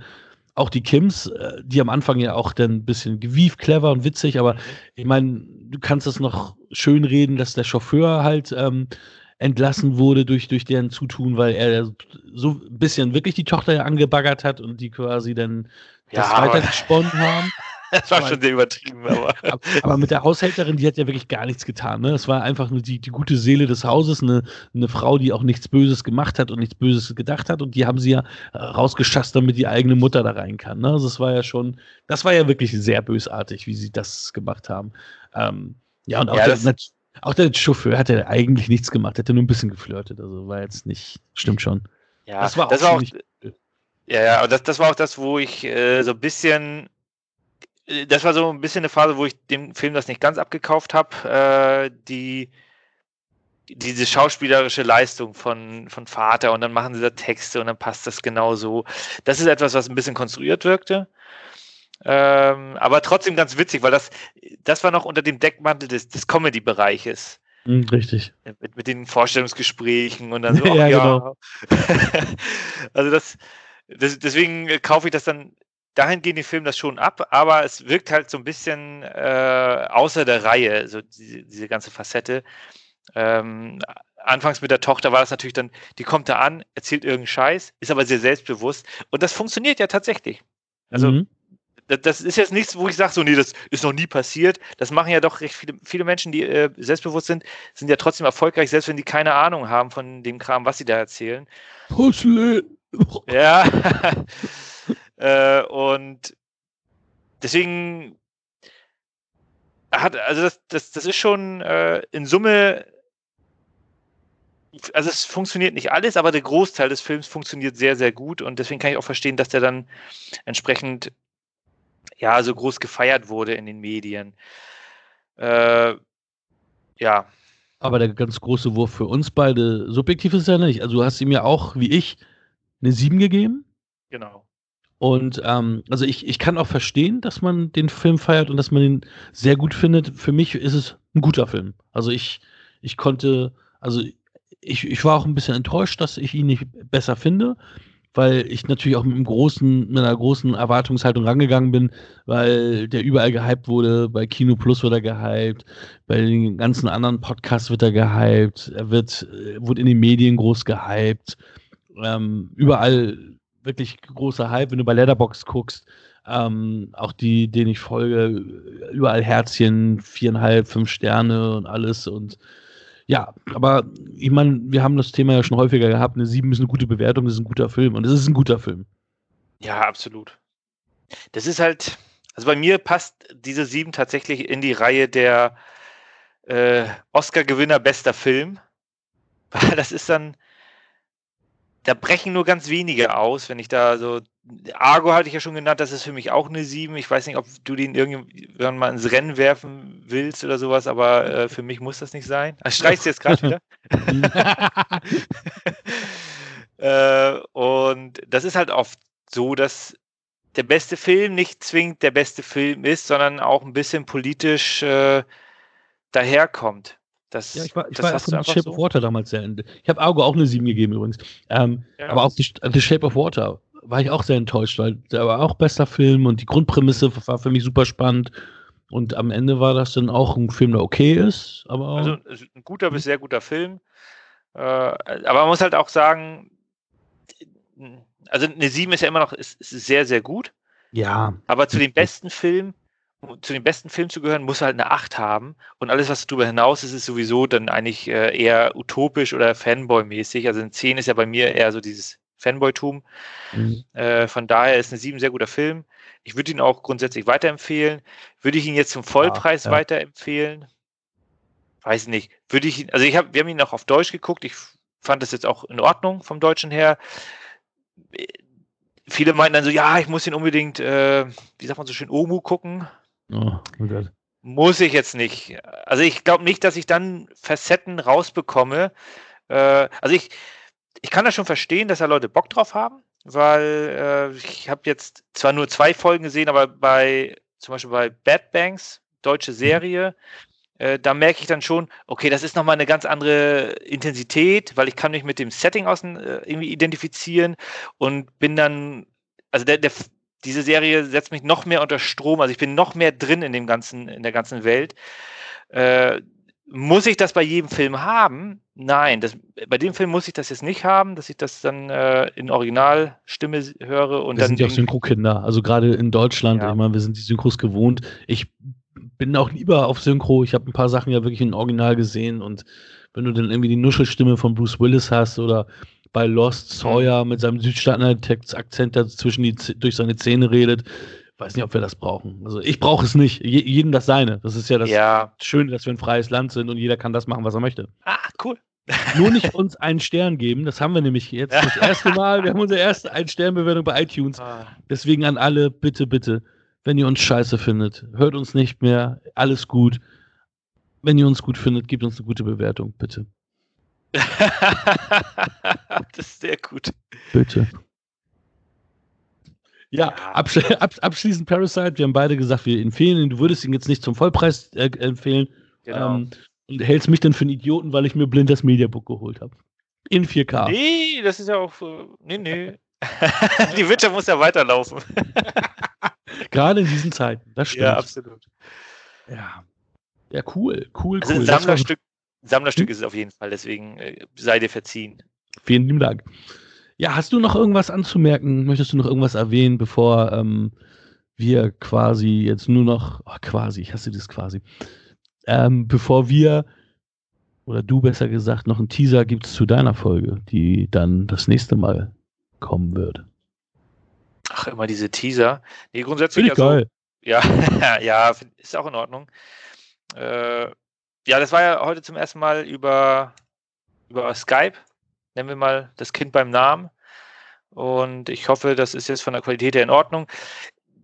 auch die Kims, äh, die am Anfang ja auch dann ein bisschen gewieft, clever und witzig, aber mhm. ich meine, du kannst das noch schön reden, dass der Chauffeur halt ähm, entlassen wurde durch, durch deren Zutun, weil er so ein bisschen wirklich die Tochter ja angebaggert hat und die quasi dann das ja, weitergesponnen haben. das war schon sehr übertrieben, aber. aber mit der Haushälterin, die hat ja wirklich gar nichts getan. Ne? Es war einfach nur die, die gute Seele des Hauses, eine, eine Frau, die auch nichts Böses gemacht hat und nichts Böses gedacht hat. Und die haben sie ja äh, rausgeschasst, damit die eigene Mutter da rein kann. Ne? Also das war ja schon, das war ja wirklich sehr bösartig, wie sie das gemacht haben. Ähm, ja, und auch, ja, der, auch der Chauffeur hat ja eigentlich nichts gemacht, ja nur ein bisschen geflirtet. Also war jetzt nicht, stimmt schon. Ja, das war auch, das war auch ja, ja, das, das war auch das, wo ich äh, so ein bisschen, äh, das war so ein bisschen eine Phase, wo ich dem Film das nicht ganz abgekauft habe, äh, die diese schauspielerische Leistung von, von Vater und dann machen sie da Texte und dann passt das genau so. Das ist etwas, was ein bisschen konstruiert wirkte. Ähm, aber trotzdem ganz witzig, weil das, das war noch unter dem Deckmantel des, des Comedy-Bereiches. Hm, richtig. Mit, mit den Vorstellungsgesprächen und dann so, ja, ja. Genau. also das, das, deswegen kaufe ich das dann dahingehend den Film das schon ab, aber es wirkt halt so ein bisschen äh, außer der Reihe, so diese, diese ganze Facette. Ähm, anfangs mit der Tochter war das natürlich dann, die kommt da an, erzählt irgendeinen Scheiß, ist aber sehr selbstbewusst und das funktioniert ja tatsächlich. Also mhm. Das, ist jetzt nichts, wo ich sage, so nee, das ist noch nie passiert. Das machen ja doch recht viele, viele Menschen, die äh, selbstbewusst sind, sind ja trotzdem erfolgreich, selbst wenn die keine Ahnung haben von dem Kram, was sie da erzählen. Hustle. Ja. äh, und deswegen hat, also das, das, das ist schon äh, in Summe, also es funktioniert nicht alles, aber der Großteil des Films funktioniert sehr, sehr gut und deswegen kann ich auch verstehen, dass der dann entsprechend ja so groß gefeiert wurde in den Medien. Äh, ja. Aber der ganz große Wurf für uns beide subjektiv ist ja nicht. Also du hast ihm ja auch, wie ich, eine 7 gegeben. Genau. Und ähm, also ich, ich kann auch verstehen, dass man den Film feiert und dass man ihn sehr gut findet. Für mich ist es ein guter Film. Also ich, ich konnte, also ich, ich war auch ein bisschen enttäuscht, dass ich ihn nicht besser finde, weil ich natürlich auch mit, einem großen, mit einer großen Erwartungshaltung rangegangen bin, weil der überall gehypt wurde. Bei Kino Plus wird er gehypt, bei den ganzen anderen Podcasts wird er gehypt, er wird, äh, wurde in den Medien groß gehypt ähm, überall wirklich großer Hype, wenn du bei Letterbox guckst. Ähm, auch die, denen ich folge, überall Herzchen, viereinhalb, fünf Sterne und alles. Und ja, aber ich meine, wir haben das Thema ja schon häufiger gehabt. Eine 7 ist eine gute Bewertung, das ist ein guter Film. Und es ist ein guter Film. Ja, absolut. Das ist halt, also bei mir passt diese 7 tatsächlich in die Reihe der äh, Oscar-Gewinner bester Film. Weil das ist dann, da brechen nur ganz wenige aus, wenn ich da so. Argo hatte ich ja schon genannt, das ist für mich auch eine 7. Ich weiß nicht, ob du den irgendwann mal ins Rennen werfen willst oder sowas, aber äh, für mich muss das nicht sein. Ach, streichst du jetzt gerade wieder? äh, und das ist halt oft so, dass der beste Film nicht zwingend der beste Film ist, sondern auch ein bisschen politisch äh, daherkommt. Das, ja, ich war, ich war von The Shape so? of Water damals sehr. Ich habe Argo auch eine 7 gegeben übrigens. Ähm, ja. Aber auch die, The Shape of Water war ich auch sehr enttäuscht, weil der war auch bester Film und die Grundprämisse war für mich super spannend. Und am Ende war das dann auch ein Film, der okay ist. Aber also ein guter bis sehr guter Film. Äh, aber man muss halt auch sagen, also eine 7 ist ja immer noch ist, ist sehr, sehr gut. Ja. Aber zu den besten Filmen zu den besten Filmen zu gehören, muss halt eine 8 haben. Und alles, was darüber hinaus ist, ist sowieso dann eigentlich äh, eher utopisch oder Fanboy-mäßig. Also ein 10 ist ja bei mir eher so dieses Fanboy-Tum. Mhm. Äh, von daher ist eine 7 ein sehr guter Film. Ich würde ihn auch grundsätzlich weiterempfehlen. Würde ich ihn jetzt zum Vollpreis ja, ja. weiterempfehlen? Weiß nicht. Würde ich ihn, also ich habe, wir haben ihn auch auf Deutsch geguckt. Ich fand das jetzt auch in Ordnung vom Deutschen her viele meinen dann so, ja, ich muss ihn unbedingt, äh, wie sagt man so schön, Omu gucken. Oh, oh Muss ich jetzt nicht. Also ich glaube nicht, dass ich dann Facetten rausbekomme. Äh, also ich, ich kann das schon verstehen, dass da Leute Bock drauf haben, weil äh, ich habe jetzt zwar nur zwei Folgen gesehen, aber bei zum Beispiel bei Bad Banks, deutsche mhm. Serie, äh, da merke ich dann schon, okay, das ist nochmal eine ganz andere Intensität, weil ich kann mich mit dem Setting außen äh, irgendwie identifizieren und bin dann, also der, der diese Serie setzt mich noch mehr unter Strom, also ich bin noch mehr drin in dem ganzen, in der ganzen Welt. Äh, muss ich das bei jedem Film haben? Nein, das, bei dem Film muss ich das jetzt nicht haben, dass ich das dann äh, in Originalstimme höre und wir dann. sind ja auch Synchro-Kinder. Also gerade in Deutschland, Ja. ich meine, wir sind die Synchros gewohnt. Ich bin auch lieber auf Synchro. Ich habe ein paar Sachen ja wirklich in Original gesehen und wenn du dann irgendwie die Nuschelstimme von Bruce Willis hast oder bei Lost Sawyer mit seinem Südstaaten-Akzent dazwischen die, durch seine Zähne redet, weiß nicht, ob wir das brauchen. Also ich brauche es nicht. Je, jedem das seine. Das ist ja das ja. Schöne, dass wir ein freies Land sind und jeder kann das machen, was er möchte. Ah, cool. Nur nicht uns einen Stern geben. Das haben wir nämlich jetzt das erste Mal. Wir haben unsere erste Ein-Stern-Bewertung bei iTunes. Ah, Deswegen an alle, bitte, bitte, wenn ihr uns scheiße findet, hört uns nicht mehr. Alles gut. Wenn ihr uns gut findet, gebt uns eine gute Bewertung, bitte. das ist sehr gut. Bitte. Ja, absch ab abschließend Parasite. Wir haben beide gesagt, wir empfehlen ihn. Du würdest ihn jetzt nicht zum Vollpreis äh, empfehlen. Genau. Ähm, und hältst mich dann für einen Idioten, weil ich mir blind das Mediabook geholt habe. In 4K. Nee, das ist ja auch. äh, Nee, nee. Die Wirtschaft muss ja weiterlaufen. Gerade in diesen Zeiten. Das stimmt. Ja, absolut. Ja, ja cool, cool, Also cool. ein Sammlerstück, Sammlerstück ist es auf jeden Fall, deswegen äh, sei dir verziehen. Vielen lieben Dank. Ja, hast du noch irgendwas anzumerken? Möchtest du noch irgendwas erwähnen, bevor ähm, wir quasi jetzt nur noch, oh, quasi, ich hasse das quasi, ähm, bevor wir, oder du besser gesagt, noch einen Teaser gibst zu deiner Folge, die dann das nächste Mal kommen wird. Ach, immer diese Teaser. Nee, grundsätzlich. Finde ich also, geil. Ja, ja, ist auch in Ordnung. Äh, ja, das war ja heute zum ersten Mal über, über Skype. Nennen wir mal das Kind beim Namen. Und ich hoffe, das ist jetzt von der Qualität her in Ordnung.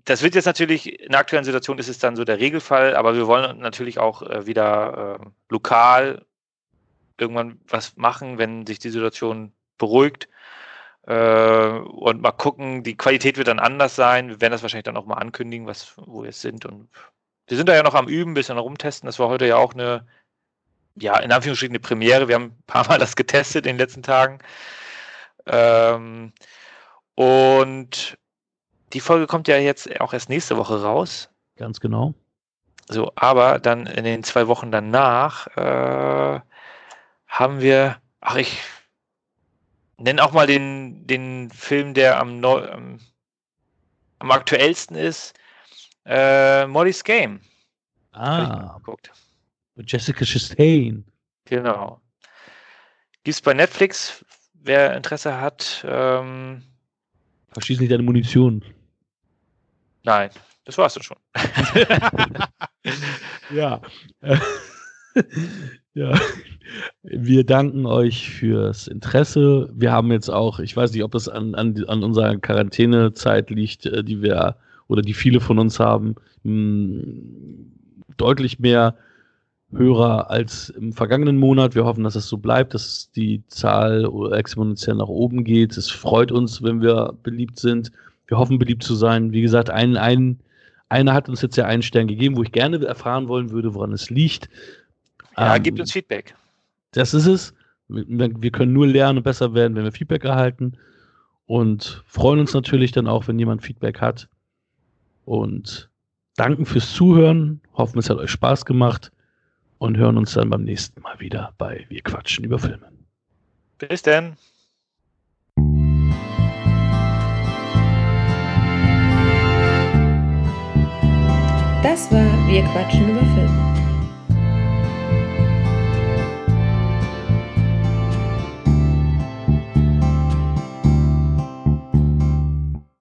Das wird jetzt natürlich, in der aktuellen Situation ist es dann so der Regelfall, aber wir wollen natürlich auch äh, wieder äh, lokal irgendwann was machen, wenn sich die Situation beruhigt. Äh, und mal gucken, die Qualität wird dann anders sein. Wir werden das wahrscheinlich dann auch mal ankündigen, was, wo wir jetzt sind. Und wir sind da ja noch am Üben, bisschen rumtesten. Das war heute ja auch eine, ja, in Anführungsstrichen eine Premiere. Wir haben ein paar Mal das getestet in den letzten Tagen. Ähm, und die Folge kommt ja jetzt auch erst nächste Woche raus. Ganz genau. So, aber dann in den zwei Wochen danach äh, haben wir, ach, ich nenne auch mal den, den Film, der am, neu, am, am aktuellsten ist, äh, Molly's Game. Hab ich mal Ah, geguckt. Mit Jessica Chastain. Genau. Gibt's bei Netflix, wer Interesse hat. Ähm, Verschieß nicht deine Munition. nein, das war's dann schon. Ja. Ja. Wir danken euch fürs Interesse. Wir haben jetzt auch, ich weiß nicht, ob das an, an, an unserer Quarantänezeit liegt, äh, die wir oder die viele von uns haben, mh, deutlich mehr Hörer als im vergangenen Monat. Wir hoffen, dass es so bleibt, dass die Zahl exponentiell nach oben geht. Es freut uns, wenn wir beliebt sind. Wir hoffen, beliebt zu sein. Wie gesagt, ein, ein, einer hat uns jetzt ja einen Stern gegeben, wo ich gerne erfahren wollen würde, woran es liegt. Ja, Ähm, gibt uns Feedback. Das ist es. Wir können nur lernen und besser werden, wenn wir Feedback erhalten. Und freuen uns natürlich dann auch, wenn jemand Feedback hat. Und danken fürs Zuhören. Hoffen, es hat euch Spaß gemacht. Und hören uns dann beim nächsten Mal wieder bei Wir quatschen über Filme. Bis denn. Das war Wir quatschen über Film.